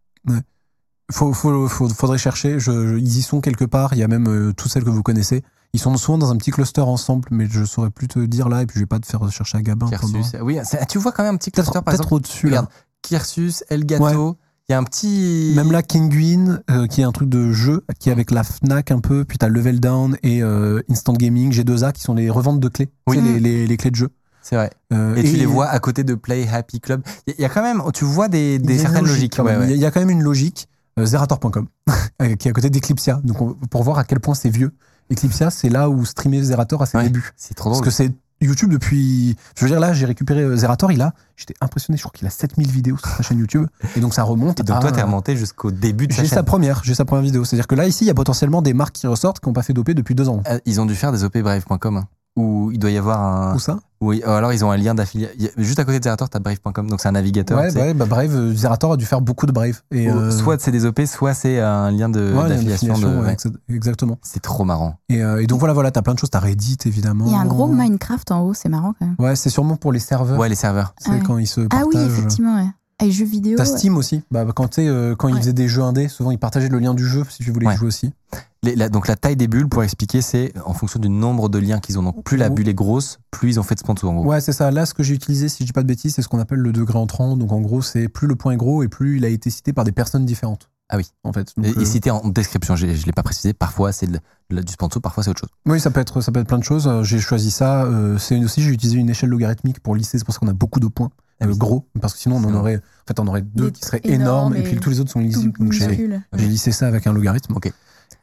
faut, faut, faut- faudrait chercher. Je, je- ils y sont quelque part. Il y a même euh, toutes celles que vous connaissez. Ils sont souvent dans un petit cluster ensemble, mais je saurais plus te dire là. Et puis je vais pas te faire chercher à Gabin. Kirsus. Oui, c'est- tu vois quand même un petit cluster par peut-être exemple. au-dessus là. Kirsus, Elgato. Il y a un petit. Même là, Kinguin, euh, qui est un truc de jeu, qui est avec la Fnac un peu, puis t'as Level Down et euh, Instant Gaming, G2A, qui sont les reventes de clés, Oui. Tu sais, les, les, les clés de jeu. C'est vrai. Euh, Et, tu les vois à côté de Play Happy Club. Il y, a quand même, tu vois des, des certaines logique, logiques. Ouais. Il y a- y, quand même une logique. Euh, Zerator.com, euh, qui est à côté d'Eclipsia. Donc, on- pour voir à quel point c'est vieux. Eclipsia, c'est là où streamait Zerator à ses Ouais. débuts. C'est trop Parce drôle. que c'est YouTube depuis. Je veux dire, là, j'ai récupéré Zerator, il a. J'étais impressionné, je crois qu'il a 7000 vidéos sur sa chaîne YouTube. Et donc, ça remonte. Et donc à- toi, t'es remonté jusqu'au début de sa J'ai chaîne. sa première, j'ai sa première vidéo. C'est-à-dire que là, ici, il y a potentiellement des marques qui ressortent qui n'ont pas fait d'OP depuis deux ans. Euh, Ils ont dû faire des hein, où il doit y avoir un. Où ça? Oui, alors ils ont un lien d'affiliation. Juste à côté de Zerator, t'as brave.com, donc c'est un navigateur. Ouais, tu ouais, bah, Brave, euh, Zerator a dû faire beaucoup de Brave. Et, Où euh, Soit c'est des OP, soit c'est un lien de- ouais, d'affiliation. l'affiliation, de... ouais, ouais. exa- Exactement. C'est trop marrant. Et, euh, et donc voilà, voilà, t'as plein de choses. T'as Reddit, évidemment. Il y a un gros Minecraft en haut, c'est marrant quand même. Ouais, c'est sûrement pour les serveurs. Ouais, les serveurs. C'est Ah ouais. quand ils se Ah oui, partagent. effectivement, ouais. Avec jeux vidéo. T'as ouais. Steam aussi. Bah, quand tu sais, euh, quand ils faisaient des jeux indés, souvent ils partageaient le lien du jeu si tu voulais y Ouais. jouer aussi. Les- la- donc la taille des bulles, pour expliquer, c'est en fonction du nombre de liens qu'ils ont. Donc plus la bulle est grosse, plus ils ont fait de sponsor en gros. Ouais, c'est ça. Là, ce que j'ai utilisé, si je dis pas de bêtises, c'est ce qu'on appelle le degré entrant. Donc en gros, c'est plus le point est gros et plus il a été cité par des personnes différentes. Ah oui. En fait. Donc, Et, et euh, cité en description, je ne l'ai pas précisé, parfois c'est du sponsor, parfois c'est autre chose. Oui, ça peut être, ça peut être plein de choses. Euh, J'ai choisi ça. euh, c'est une- aussi, j'ai utilisé une échelle logarithmique pour lisser. C'est pour ça qu'on a beaucoup de points. Euh, gros, parce que sinon on en aurait, en fait, on aurait deux qui seraient énormes et, et puis tous les autres sont Tout lisibles. Donc j'ai lissé ça avec un logarithme. Ok.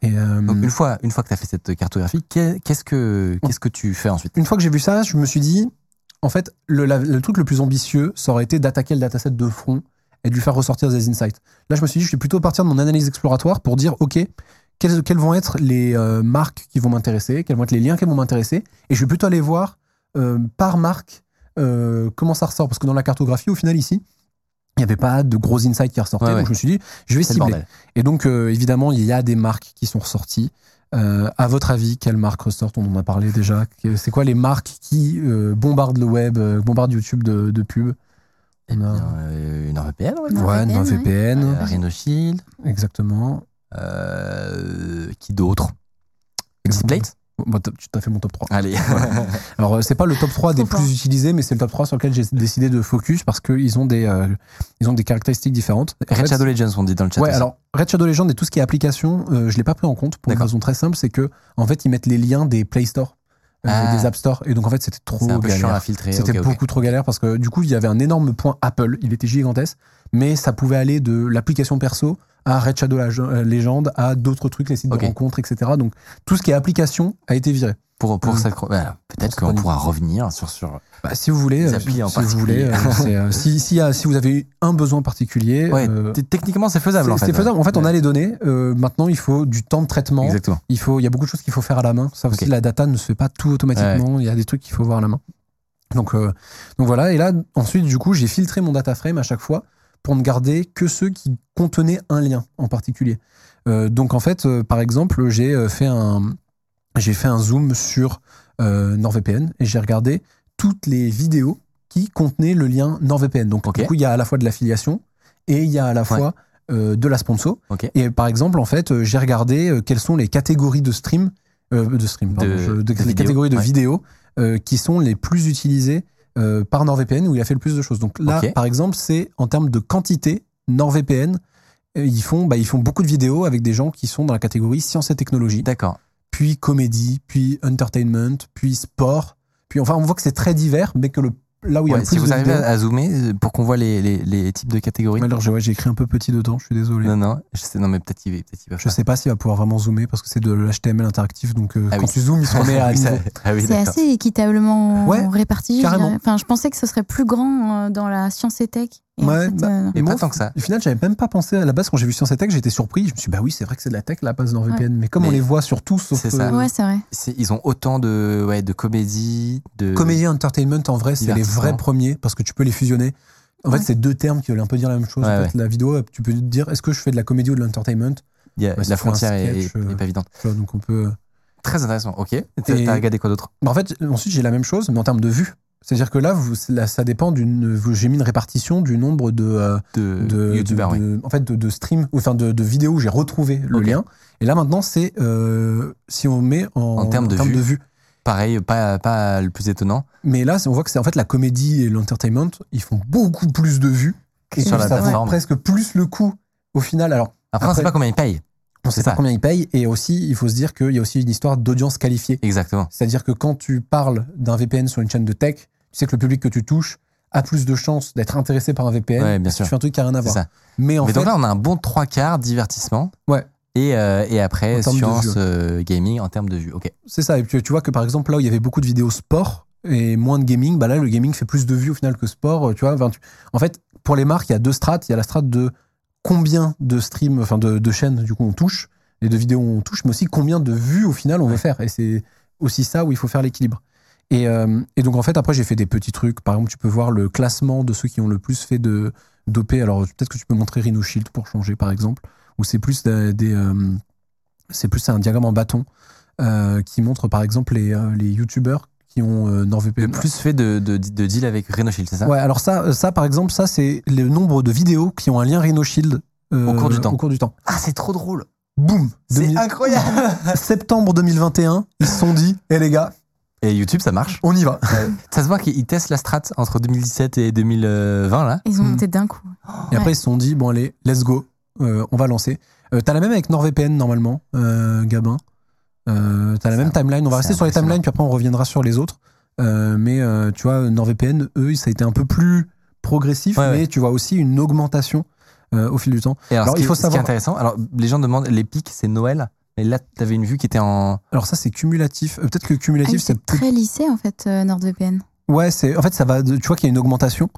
Et, euh, Donc une fois, une fois que tu as fait cette cartographie, qu'est- qu'est-ce que, qu'est-ce que tu fais ensuite? Une fois que j'ai vu ça, je me suis dit, en fait, le, la- le truc le plus ambitieux, ça aurait été d'attaquer le dataset de front et de lui faire ressortir des insights. Là, je me suis dit, je vais plutôt partir de mon analyse exploratoire pour dire, OK, quelles, quelles vont être les euh, marques qui vont m'intéresser, quels vont être les liens qui vont m'intéresser, et je vais plutôt aller voir euh, par marque euh, comment ça ressort? Parce que dans la cartographie, au final, ici, il n'y avait pas de gros insights qui ressortaient. Ouais, ouais. Donc, je me suis dit, je vais cibler. Et donc, euh, évidemment, il y a des marques qui sont ressorties. Euh, à votre avis, quelles marques ressortent? On en a parlé déjà. C'est quoi les marques qui euh, bombardent le web, euh, bombardent YouTube de, de pubs Eh On a- bien, une VPN, ouais. Ouais, NordVPN, NordVPN, Euh, Rhino Shield, exactement. euh, qui d'autre? Exitplate Bon, tu t'as fait mon top 3. Allez. Alors, euh, c'est pas le top 3 des plus utilisés, mais c'est le top 3 sur lequel j'ai décidé de focus parce qu'ils ont, des, euh, ils ont des caractéristiques différentes. En Red fait, Shadow Legends, on dit dans le chat. Ouais, aussi. alors Red Shadow Legend et tout ce qui est application, euh, je l'ai pas pris en compte pour une raison très simple, c'est que en fait ils mettent les liens des Play Store, euh, Ah. des App Store, et donc en fait c'était trop galère. C'était beaucoup trop galère parce que du coup il y avait un énorme point Apple, il était gigantesque, mais ça pouvait aller de l'application perso à Red Shadow Leg- euh, Legend, à d'autres trucs, les sites de rencontres, etc. Donc tout ce qui est application a été viré. Pour, pour Mm. cette. voilà, Peut-être qu'on pourra revenir sur. sur... Bah, si vous voulez, euh, si vous voulez, euh, euh, si, si, euh, si vous avez un besoin particulier, Ouais, euh, techniquement, c'est faisable c'est en fait. c'est faisable. En fait, on a les données. euh, maintenant, il faut du temps de traitement. Exactement. Il faut, il y a beaucoup de choses qu'il faut faire à la main. Ça aussi, la data ne se fait pas tout automatiquement. Il y a des trucs qu'il faut voir à la main. Donc, euh, donc voilà. Et là, ensuite, du coup, j'ai filtré mon data frame à chaque fois pour ne garder que ceux qui contenaient un lien en particulier. Euh, donc en fait, euh, par exemple, j'ai euh, fait un, j'ai fait un zoom sur NordVPN et j'ai regardé toutes les vidéos qui contenaient le lien NordVPN. Donc Ok. du coup, il y a à la fois de l'affiliation et il y a à la fois euh, de la sponsor. Et par exemple, en fait, euh, j'ai regardé euh, quelles sont les catégories de stream, de stream, pardon, De- je- de- de les vidéos, catégories de ouais. vidéos qui sont les plus utilisées euh, par NordVPN où il a fait le plus de choses. Donc là, par exemple, c'est en termes de quantité, NordVPN, euh, ils font, bah, ils font beaucoup de vidéos avec des gens qui sont dans la catégorie sciences et technologies, D'accord. puis comédie, puis entertainment, puis sport. Puis enfin, on voit que c'est très divers, mais que le, là où il y a si plus vous de arrivez vidéos- à, zoomer euh, pour qu'on voit les, les, les types de catégories. Alors, j'ai ouais, écrit un peu petit dedans, je suis désolé. Non, non, je sais, non, mais peut-être qu'il va, peut-être qu'il va Je faire. sais pas s'il va pouvoir vraiment zoomer parce que c'est de l'HTML interactif, donc euh, Ah quand oui. tu zoomes, il se remet à niveau. ah oui, C'est assez équitablement Ouais, réparti. je. Enfin, je pensais que ce serait plus grand euh, dans la science et tech. Et Ouais, bah, euh, Mais moi, pas tant que ça. Au final, j'avais même pas pensé à la base quand j'ai vu Science et Tech, j'étais surpris. Je me suis dit, bah oui, c'est vrai que c'est de la tech la base NordVPN. Mais comme on les voit sur tout, sauf c'est ça. euh, ouais, c'est vrai. Ils ont autant de, ouais, de comédie, de. comédie et entertainment, en vrai, c'est les vrais premiers parce que tu peux les fusionner. En fait, c'est deux termes qui veulent un peu dire la même chose. Ouais, En fait, La vidéo, tu peux te dire, est-ce que je fais de la comédie ou de l'entertainment? Il y a- Ouais, la frontière est, sketch, est- euh, est pas évidente. Tu vois, Donc on peut. Très intéressant. Ok. T'as Et- t'as regardé quoi d'autre? Bah, en fait, ensuite, j'ai la même chose, mais en termes de vues. C'est-à-dire que là, vous, là, ça dépend d'une. J'ai mis une répartition du nombre de. euh, de, de, youtubeurs de- oui. de- en fait de, de stream ou enfin de, vidéos où j'ai retrouvé le lien et là maintenant c'est euh, si on met en, En termes de vues. Pareil, pas, pas le plus étonnant. mais là on voit que c'est en fait la comédie et l'entertainment ils font beaucoup plus de vues et Sur la ça plateforme. presque plus le coup au final alors Après, on Après- sait pas combien ils payent. on C'est sait pas combien ils payent et aussi il faut se dire qu'il y a aussi une histoire d'audience qualifiée Exactement. c'est-à-dire que quand tu parles d'un VPN sur une chaîne de tech tu sais que le public que tu touches a plus de chances d'être intéressé par un VPN Ouais, bien sûr. tu fais un truc qui a rien à voir ça. mais en Mais fait donc là, on a un bon trois quarts divertissement. Ouais. Et, euh, et après, science, euh, gaming en termes de vues. Ok. C'est ça. Et puis tu vois que par exemple, là où il y avait beaucoup de vidéos sport, et moins de gaming, bah là, le gaming fait plus de vues au final que sport. euh, Tu vois, Enfin, tu- en fait, pour les marques, il y a deux strates. Il y a la strate de combien de streams, enfin de, de chaînes, du coup, on touche, et de vidéos on touche, mais aussi combien de vues au final on veut faire. Et c'est aussi ça où il faut faire l'équilibre. Et, euh, et donc, en fait, après, j'ai fait des petits trucs. Par exemple, tu peux voir le classement de ceux qui ont le plus fait de d'OP. Alors, peut-être que tu peux montrer Rhino Shield pour changer, par exemple. Ou c'est plus des. des, euh, c'est plus un diagramme en bâton euh, qui montre, par exemple, les, les youtubeurs qui ont euh, Le NordVPN. plus fait de, de, de deal avec RhinoShield, c'est ça? Ouais, alors ça, ça, par exemple, ça, c'est le nombre de vidéos qui ont un lien Rhino Shield Au cours du temps. Au cours du temps. Ah, c'est trop drôle. Boum C'est 2000 incroyable. Septembre 2021, ils se sont dit, hé les gars, Et YouTube, ça marche. on y va. Ça se voit qu'ils testent la strat entre 2017 et 2020, là. Ils ont Hmm. monté d'un coup. Et après, ils se sont dit, bon, allez, let's go, euh, on va lancer. Euh, T'as la même avec NordVPN, normalement, euh, Gabin. Euh, T'as la même timeline. On va rester sur les timelines, puis après, on reviendra sur les autres. Euh, mais euh, tu vois, NordVPN, eux, ça a été un peu plus progressif, Ouais, mais ouais. tu vois aussi une augmentation euh, au fil du temps. Et alors, Alors, ce, qui, il faut ce qui est savoir- intéressant, alors les gens demandent, les pics, c'est Noël. Et là, t'avais une vue qui était en. Alors ça, c'est cumulatif. Euh, Peut-être que Ah, cumulatif, oui, c'est très lissé en fait, euh, NordVPN. Ouais, c'est en fait ça va. de- tu vois qu'il y a une augmentation,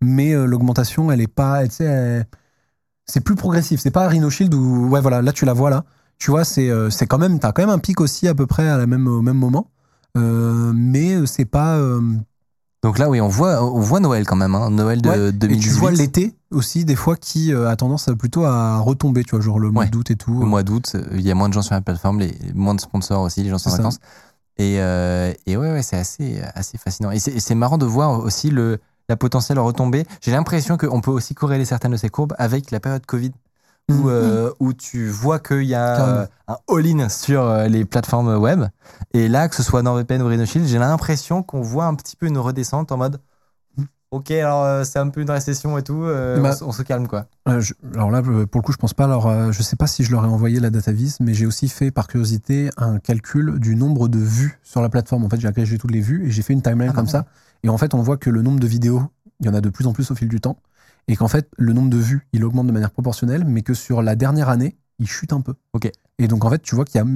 mais euh, l'augmentation, elle est pas. Tu sais, elle- c'est plus progressif. C'est pas Rhino Shield où ouais voilà, là tu la vois là. Tu vois, c'est euh, c'est quand même. T'as quand même un pic aussi à peu près à la même au même moment, mais c'est pas. Euh, Donc là, oui, on voit, on voit Noël quand même, hein. Noël de ouais. Et 2018. tu vois l'été aussi des fois qui euh, a tendance à- plutôt à retomber. Tu vois, genre le mois Ouais. d'août et tout. Au mois d'août, euh, il y a moins de gens sur la plateforme, les, moins de sponsors aussi, les gens sont en vacances. Et, euh, et ouais, ouais c'est assez, assez fascinant. Et c'est et c'est marrant de voir aussi le, la potentielle retombée. J'ai l'impression qu'on peut aussi corréler certaines de ces courbes avec la période Covid. Où, Mhm. euh, où tu vois qu'il y a euh, un all-in sur euh, les plateformes web. Et là, que ce soit NordVPN ou RhinoShield, j'ai l'impression qu'on voit un petit peu une redescente en mode Ok, alors euh, c'est un peu une récession et tout, Bah, on, se calme quoi. Je- alors là, pour le coup, je pense pas. Alors, je sais pas si je leur ai envoyé la datavis, mais j'ai aussi fait par curiosité un calcul du nombre de vues sur la plateforme. En fait, j'ai agrégé toutes les vues et j'ai fait une timeline Ah, comme ouais. ça. Et en fait, on voit que le nombre de vidéos, il y en a de plus en plus au fil du temps, et qu'en fait, le nombre de vues, il augmente de manière proportionnelle, mais que sur la dernière année, il chute un peu. Ok. Et donc, en fait, tu vois qu'il y a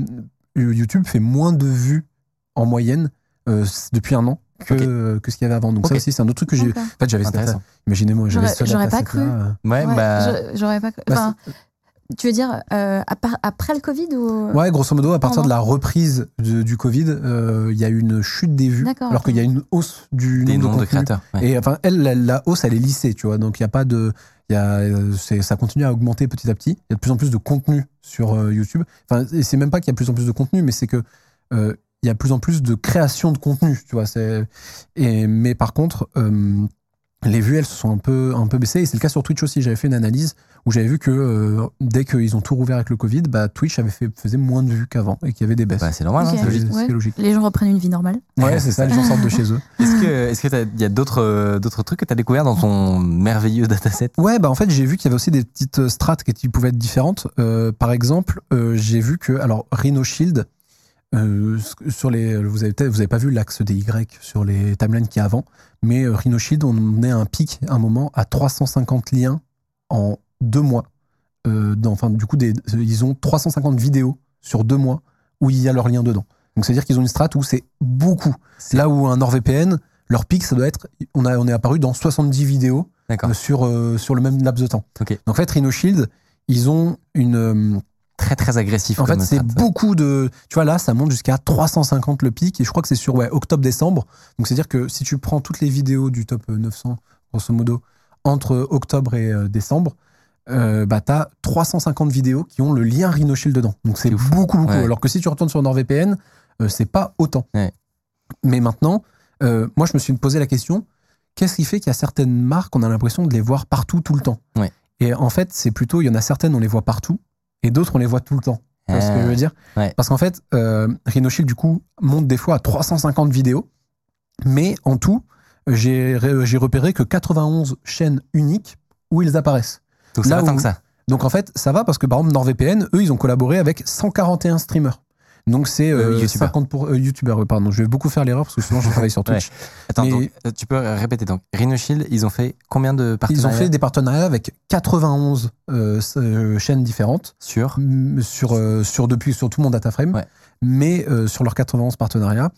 euh, YouTube fait moins de vues en moyenne euh, depuis un an que, ce qu'il y avait avant. Donc ça aussi, c'est un autre truc que j'ai. En fait, j'avais. Imaginez-moi, j'avais J'aurais- ce j'aurais pas cru. Ouais, Ouais, bah. J'aurais pas. bah, Enfin, tu veux dire euh, après le Covid ou? Ouais, grosso modo, à partir de la reprise de- du Covid, euh, il y a une chute des vues, D'accord, alors qu'il y a une hausse du des nombre de, créateurs. ouais. Et enfin, elle, la, la hausse, elle est lissée, tu vois. Donc, il y a pas de. Il y a, euh, ça continue à augmenter petit à petit. Il y a de plus en plus de contenu sur euh, YouTube. Enfin, et c'est même pas qu'il y a de plus en plus de contenu, mais c'est que euh, il y a de plus en plus de création de contenu, tu vois. Et, mais par contre, euh, les vues, elles se sont un peu, un peu baissées. Et c'est le cas sur Twitch aussi. J'avais fait une analyse où j'avais vu que euh, dès qu'ils ont tout rouvert avec le Covid, bah, Twitch avait fait, faisait moins de vues qu'avant et qu'il y avait des baisses. Bah, c'est normal, hein, c'est logique. C'est Ouais. c'est logique. les gens reprennent une vie normale Ouais, c'est ça, les gens sortent de chez eux. Est-ce que est-ce que y a d'autres euh, d'autres trucs que tu as découvert dans ton merveilleux dataset? Ouais, bah en fait, j'ai vu qu'il y avait aussi des petites euh, strates qui pouvaient être différentes. Euh, par exemple, euh, j'ai vu que, alors, Rhino Shield, euh, sur les, vous avez peut-être- vous avez pas vu l'axe des Y sur les timelines a avant, mais euh, Rhino Shield, on est à un pic, à un moment, à 350 liens en deux mois. Euh, dans- enfin, du coup, des, ils ont 350 vidéos sur deux mois où il y a leurs liens dedans. Donc, c'est-à-dire qu'ils ont une strat où c'est beaucoup. Là où un NordVPN, leur pic, ça doit être, on, a, on est apparu dans 70 vidéos euh, sur, euh, sur le même laps de temps. Ok. Donc en fait, Rhino Shield, ils ont une. Euh, Très très agressif. en fait, comme c'est strat. beaucoup de. Tu vois, là, ça monte jusqu'à 350 le pic, et je crois que c'est sur ouais, octobre-décembre. Donc c'est-à-dire que si tu prends toutes les vidéos du top 900, grosso modo, entre octobre et euh, décembre, euh, bah, t'as 350 vidéos qui ont le lien Rhino Shield dedans. Donc c'est C'est beaucoup, beaucoup. Ouais. Alors que si tu retournes sur NordVPN, euh, c'est pas autant. Ouais. Mais maintenant, euh, moi, je me suis posé la question qu'est-ce qui fait qu'il y a certaines marques, on a l'impression de les voir partout, tout le temps? Et en fait, c'est plutôt, il y en a certaines, on les voit partout, et d'autres, on les voit tout le temps. Tu vois ce que je veux dire Ouais. Parce qu'en fait, euh, Rhino Shield, du coup, monte des fois à 350 vidéos, mais en tout, j'ai ré- j'ai repéré que 91 chaînes uniques où ils apparaissent. Donc là pas tant que ça. Donc en fait, ça va parce que par exemple, NordVPN, eux, ils ont collaboré avec 141 streamers. Donc c'est Euh, euh, youtubeurs. 50 pour euh, youtubeurs, ouais, pardon. Je vais beaucoup faire l'erreur parce que souvent je travaille sur Twitch. Attends, Mais- donc, euh, tu peux répéter donc Rhino Shield, ils ont fait combien de Ils partenariats ont fait des partenariats avec 91 euh, s- euh, chaînes différentes sur sur, sur depuis sur tout mon data frame, Ouais. mais sur leurs 91 partenariats,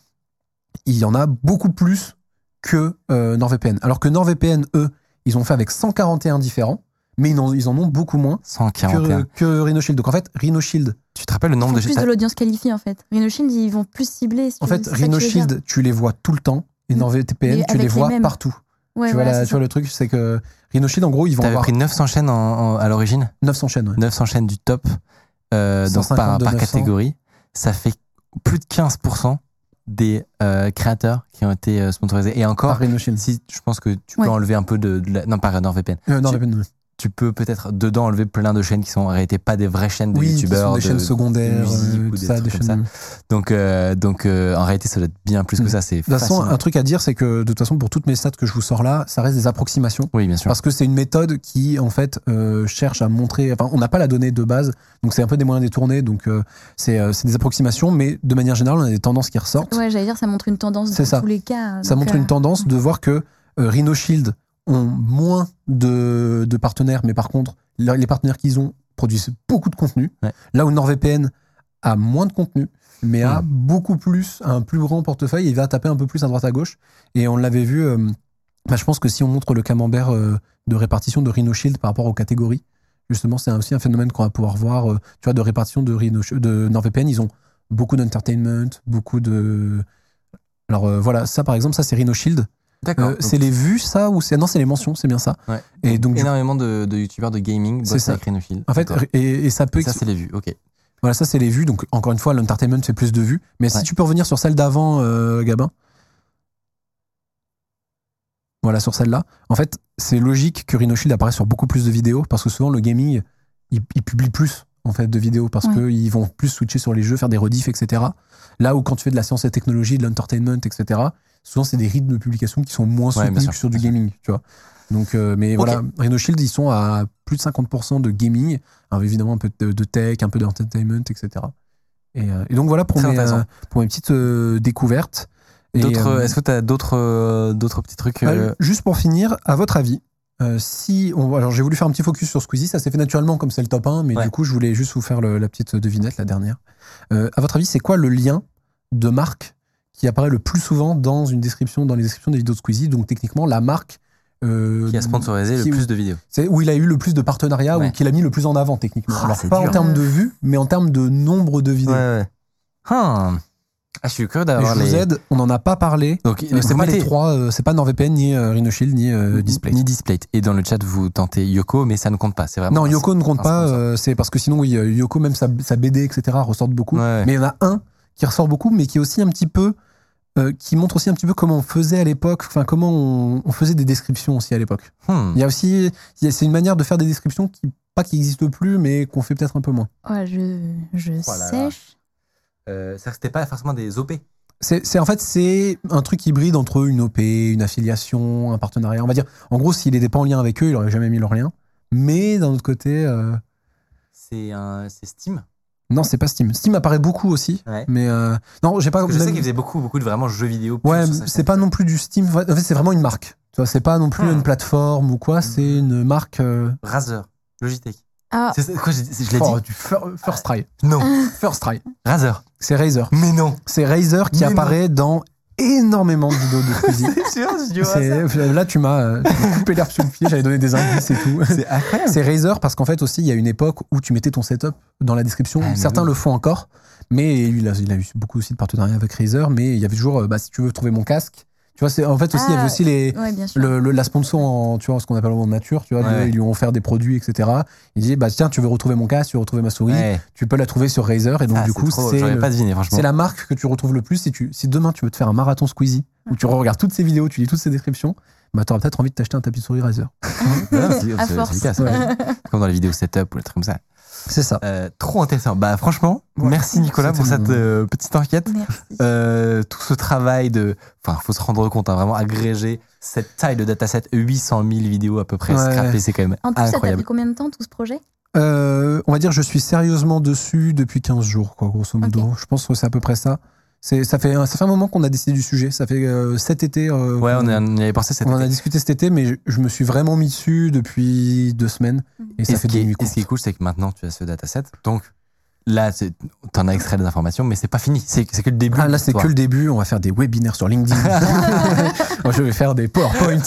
il y en a beaucoup plus que NordVPN. Alors que NordVPN, eux, ils ont fait avec 141 différents, mais ils en, ils en ont beaucoup moins 141. que, que RhinoShield. Donc en fait, RhinoShield, Tu te rappelles le Ils nombre font de plus de l'audience qualifiée en fait. RhinoShield, ils vont plus cibler. si en tu fait, ça que tu tu les vois tout le temps, et Mm. NordVPN, Mais tu les les vois mêmes. partout. Ouais, tu, vois voilà, la- c'est tu vois ça. le truc, c'est que RhinoShield, en gros, ils vont T'avais avoir pris 900 chaînes en- en- à l'origine 900 chaînes. ouais. 900 chaînes du top euh, donc par, 152, par 900. catégorie. Ça fait plus de 15% des euh, créateurs qui ont été euh, sponsorisés. Et encore, Par si je pense que tu Ouais. peux enlever un peu de, de la- non pas NordVPN. Euh, NordVPN, ouais. Tu peux peut-être dedans enlever plein de chaînes qui sont en réalité pas des vraies chaînes de Oui, youtubeurs, des de- chaînes secondaires, musique euh, ou des ça, trucs des comme chaînes. Donc euh, donc euh, en réalité ça doit être bien plus que Mm. ça. C'est De toute façon, un truc à dire, c'est que de toute façon, pour toutes mes stats que je vous sors là, ça reste des approximations. Oui bien sûr. Parce que c'est une méthode qui, en fait, euh, cherche à montrer. Enfin, on n'a pas la donnée de base, donc c'est un peu des moyens détournés. Donc, euh, c'est euh, c'est des approximations, mais de manière générale, on a des tendances qui ressortent. Ouais, j'allais dire, ça montre une tendance C'est dans ça. tous les cas. Ça montre euh, une tendance de voir que euh, Rhino Shield ont moins de, de partenaires, mais par contre, les partenaires qu'ils ont produisent beaucoup de contenu. Ouais. Là où NordVPN a moins de contenu, mais a beaucoup plus, un plus grand portefeuille et va taper un peu plus à droite à gauche. Et on l'avait vu, euh, bah, je pense que si on montre le camembert euh, de répartition de Rhino Shield par rapport aux catégories, justement, c'est aussi un phénomène qu'on va pouvoir voir, euh, tu vois, de répartition de, Rhino, de NordVPN. Ils ont beaucoup d'entertainment, beaucoup de. Alors voilà, ça par exemple, ça c'est Rhino Shield. D'accord. Euh, c'est les vues, ça ou c'est non, c'est les mentions, c'est bien ça. ouais. Et donc, du- énormément de, de youtubeurs de gaming C'est bossent ça. avec Rhinophile. en fait, et, et ça peut. Et ça c'est les vues. Ok. voilà, ça c'est les vues. Donc encore une fois, l'entertainment fait plus de vues. Mais si tu peux revenir sur celle d'avant, euh, Gabin. Voilà, sur celle-là. En fait, c'est logique que Rhino Shield apparaisse sur beaucoup plus de vidéos parce que souvent le gaming, il, il publie plus en fait de vidéos parce Ouais. qu'ils vont plus switcher sur les jeux, faire des rediffs, etc. Là où quand tu fais de la science et technologie, de l'entertainment, etc. Souvent c'est des rythmes de publication qui sont moins Ouais, soutenus sûr, que sur du gaming, tu vois. Donc, euh, mais voilà, Rhino Shield, ils sont à plus de 50% de gaming, avec évidemment un peu de, de tech, un peu d'entertainment, etc. Et, euh, et donc voilà pour, mes, euh, pour mes petites découvertes. Est-ce que tu as d'autres, d'autres petits trucs bah, Juste pour finir, à votre avis, euh, si on, alors j'ai voulu faire un petit focus sur Squeezie, ça s'est fait naturellement comme c'est le top 1, mais Ouais. du coup je voulais juste vous faire le- la petite devinette, la dernière. Euh, à votre avis, c'est quoi le lien de marque qui apparaît le plus souvent dans une description, dans les descriptions des vidéos de Squeezie Donc techniquement, la marque euh, qui a sponsorisé le plus de vidéos c'est où il a eu le plus de partenariats Ouais. ou qu'il a mis le plus en avant techniquement. Ah, Alors pas en termes de vues, mais en termes de nombre de vidéos. ouais. Hum. Ah, je suis curieux d'avoir je vous les. aide, on n'en a pas parlé. Donc, Euh, c'est pas les trois, euh, c'est pas NordVPN ni euh, RhinoShield ni Display. Ni Display. Et dans le chat, vous tentez Yoko, mais ça ne compte pas. C'est vraiment. Non, Yoko ne compte pas, c'est parce que sinon, oui, Yoko, même sa, sa BD, etc., ressortent beaucoup. Mais il y en a un qui ressort beaucoup, mais qui est aussi un petit peu. Euh, qui montre aussi un petit peu comment on faisait à l'époque, enfin comment on, on faisait des descriptions aussi à l'époque. Hmm. Il y a aussi, c'est une manière de faire des descriptions qui, pas qui n'existent plus, mais qu'on fait peut-être un peu moins. Ouais, je, je Oh là là. sèche. Euh, c'est-à-dire que c'était pas forcément des OP. C'est, c'est- en fait, c'est un truc hybride entre une OP, une affiliation, un partenariat. On va dire, en gros, s'il n'était pas en lien avec eux, il aurait jamais mis leur lien. Mais d'un autre côté, euh, C'est un, c'est Steam. Non, c'est pas Steam. Steam apparaît beaucoup aussi, Ouais. mais euh, non, j'ai pas. Parce que je sais qu'ils faisaient beaucoup, beaucoup de vraiment jeux vidéo. Ouais, c'est pas non plus du Steam. En fait, c'est vraiment une marque. Tu vois, c'est pas non plus Hmm. une plateforme ou quoi. C'est une marque. euh, Razer, Logitech. Ah, C'est- quoi, je l'ai oh, dit du fir- first try. Non. First try. Razer. C'est Razer. Mais non. C'est Razer qui Mais non. apparaît dans énormément de vidéos de Squeezie. C'est sûr, je C'est- Là, tu m'as euh, coupé l'herbe sur le pied. J'avais donné des indices et tout. C'est incroyable. C'est Razer parce qu'en fait aussi, il y a une époque où tu mettais ton setup dans la description. Ah, Certains oui. le font encore, mais il a, il a eu beaucoup aussi de partenariats avec Razer. Mais il y avait toujours, euh, bah, si tu veux trouver mon casque. Tu vois, c'est en fait aussi, il y avait Ah, aussi les, ouais, le, le- la sponsor en, tu vois, ce qu'on appelle en nature. Tu vois, Ouais. ils lui ont offert des produits, etc. Il dit, bah tiens, tu veux retrouver mon casque, tu veux retrouver ma souris, Ouais. tu peux la trouver sur Razer. Et donc Ah, du c'est coup, c'est J'aurais le- pas deviné, franchement. c'est la marque que tu retrouves le plus. Si, tu, si demain tu veux te faire un marathon Squeezie, où tu regardes toutes ces vidéos, tu lis toutes ces descriptions, bah t'auras peut-être envie de t'acheter un tapis de souris Razer. À force. ouais. Comme dans les vidéos setup ou les trucs comme ça. C'est ça. Euh, trop intéressant. Bah franchement, Ouais. merci Nicolas pour cette euh, petite enquête. Merci. Euh, tout ce travail de, enfin, faut se rendre compte, hein, vraiment agréger cette taille de dataset, 800 000 vidéos à peu près Ouais. scrappées, c'est quand même En tout, ça t'a pris incroyable. combien de temps tout ce projet? Euh, on va dire, je suis sérieusement dessus depuis 15 jours, quoi, grosso modo. Je pense que c'est à peu près ça. C'est, ça, fait, un- ça fait un moment qu'on a décidé du sujet. Ça fait euh, cet été. euh, Ouais, on, y avait pensé cet on en a discuté cet été, mais je, je me suis vraiment mis dessus depuis deux semaines. Et Et ça ce, fait qui des nuits et ce qui est cool, c'est que maintenant tu as ce dataset. Donc, là, t'en as extrait des informations, mais c'est pas fini. C'est que le début. Ah, là, c'est que le début. On va faire des webinaires sur LinkedIn. Moi, je vais faire des PowerPoint.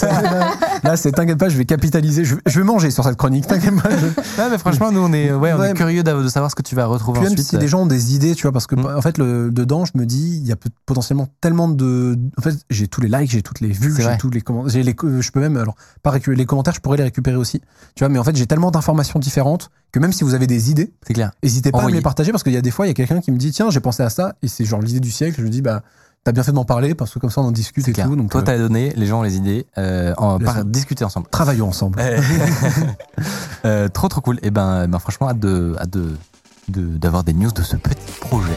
Là, c'est t'inquiète pas, je vais capitaliser. Je, je vais manger sur cette chronique. T'inquiète pas. je- Ouais, mais franchement, nous, on est, ouais, on Ouais. est curieux de savoir ce que tu vas retrouver Puis même ensuite. si des gens ont des idées, tu vois, parce que Mm. en fait, le, dedans, je me dis, il y a potentiellement tellement de. En fait, j'ai tous les likes, j'ai toutes les vues, j'ai tous les commentaires. J'ai les, je peux même, alors, pas récupérer les commentaires, je pourrais les récupérer aussi. Tu vois, mais en fait, j'ai tellement d'informations différentes que même si vous avez des idées, C'est clair. n'hésitez pas à me Envoyez. les partager parce qu'il y a des fois, il y a quelqu'un qui me dit, tiens, j'ai pensé à ça, et c'est genre l'idée du siècle. Je me dis, bah, t'as bien fait de m'en parler parce que comme ça, on en discute et clair. tout. Donc, Toi, euh, t'as donné, les gens ont les idées, euh, discuter ensemble. travaillons ensemble. Euh, euh, trop trop cool. Et ben, ben franchement, hâte de, hâte de, de- d'avoir des news de ce petit projet.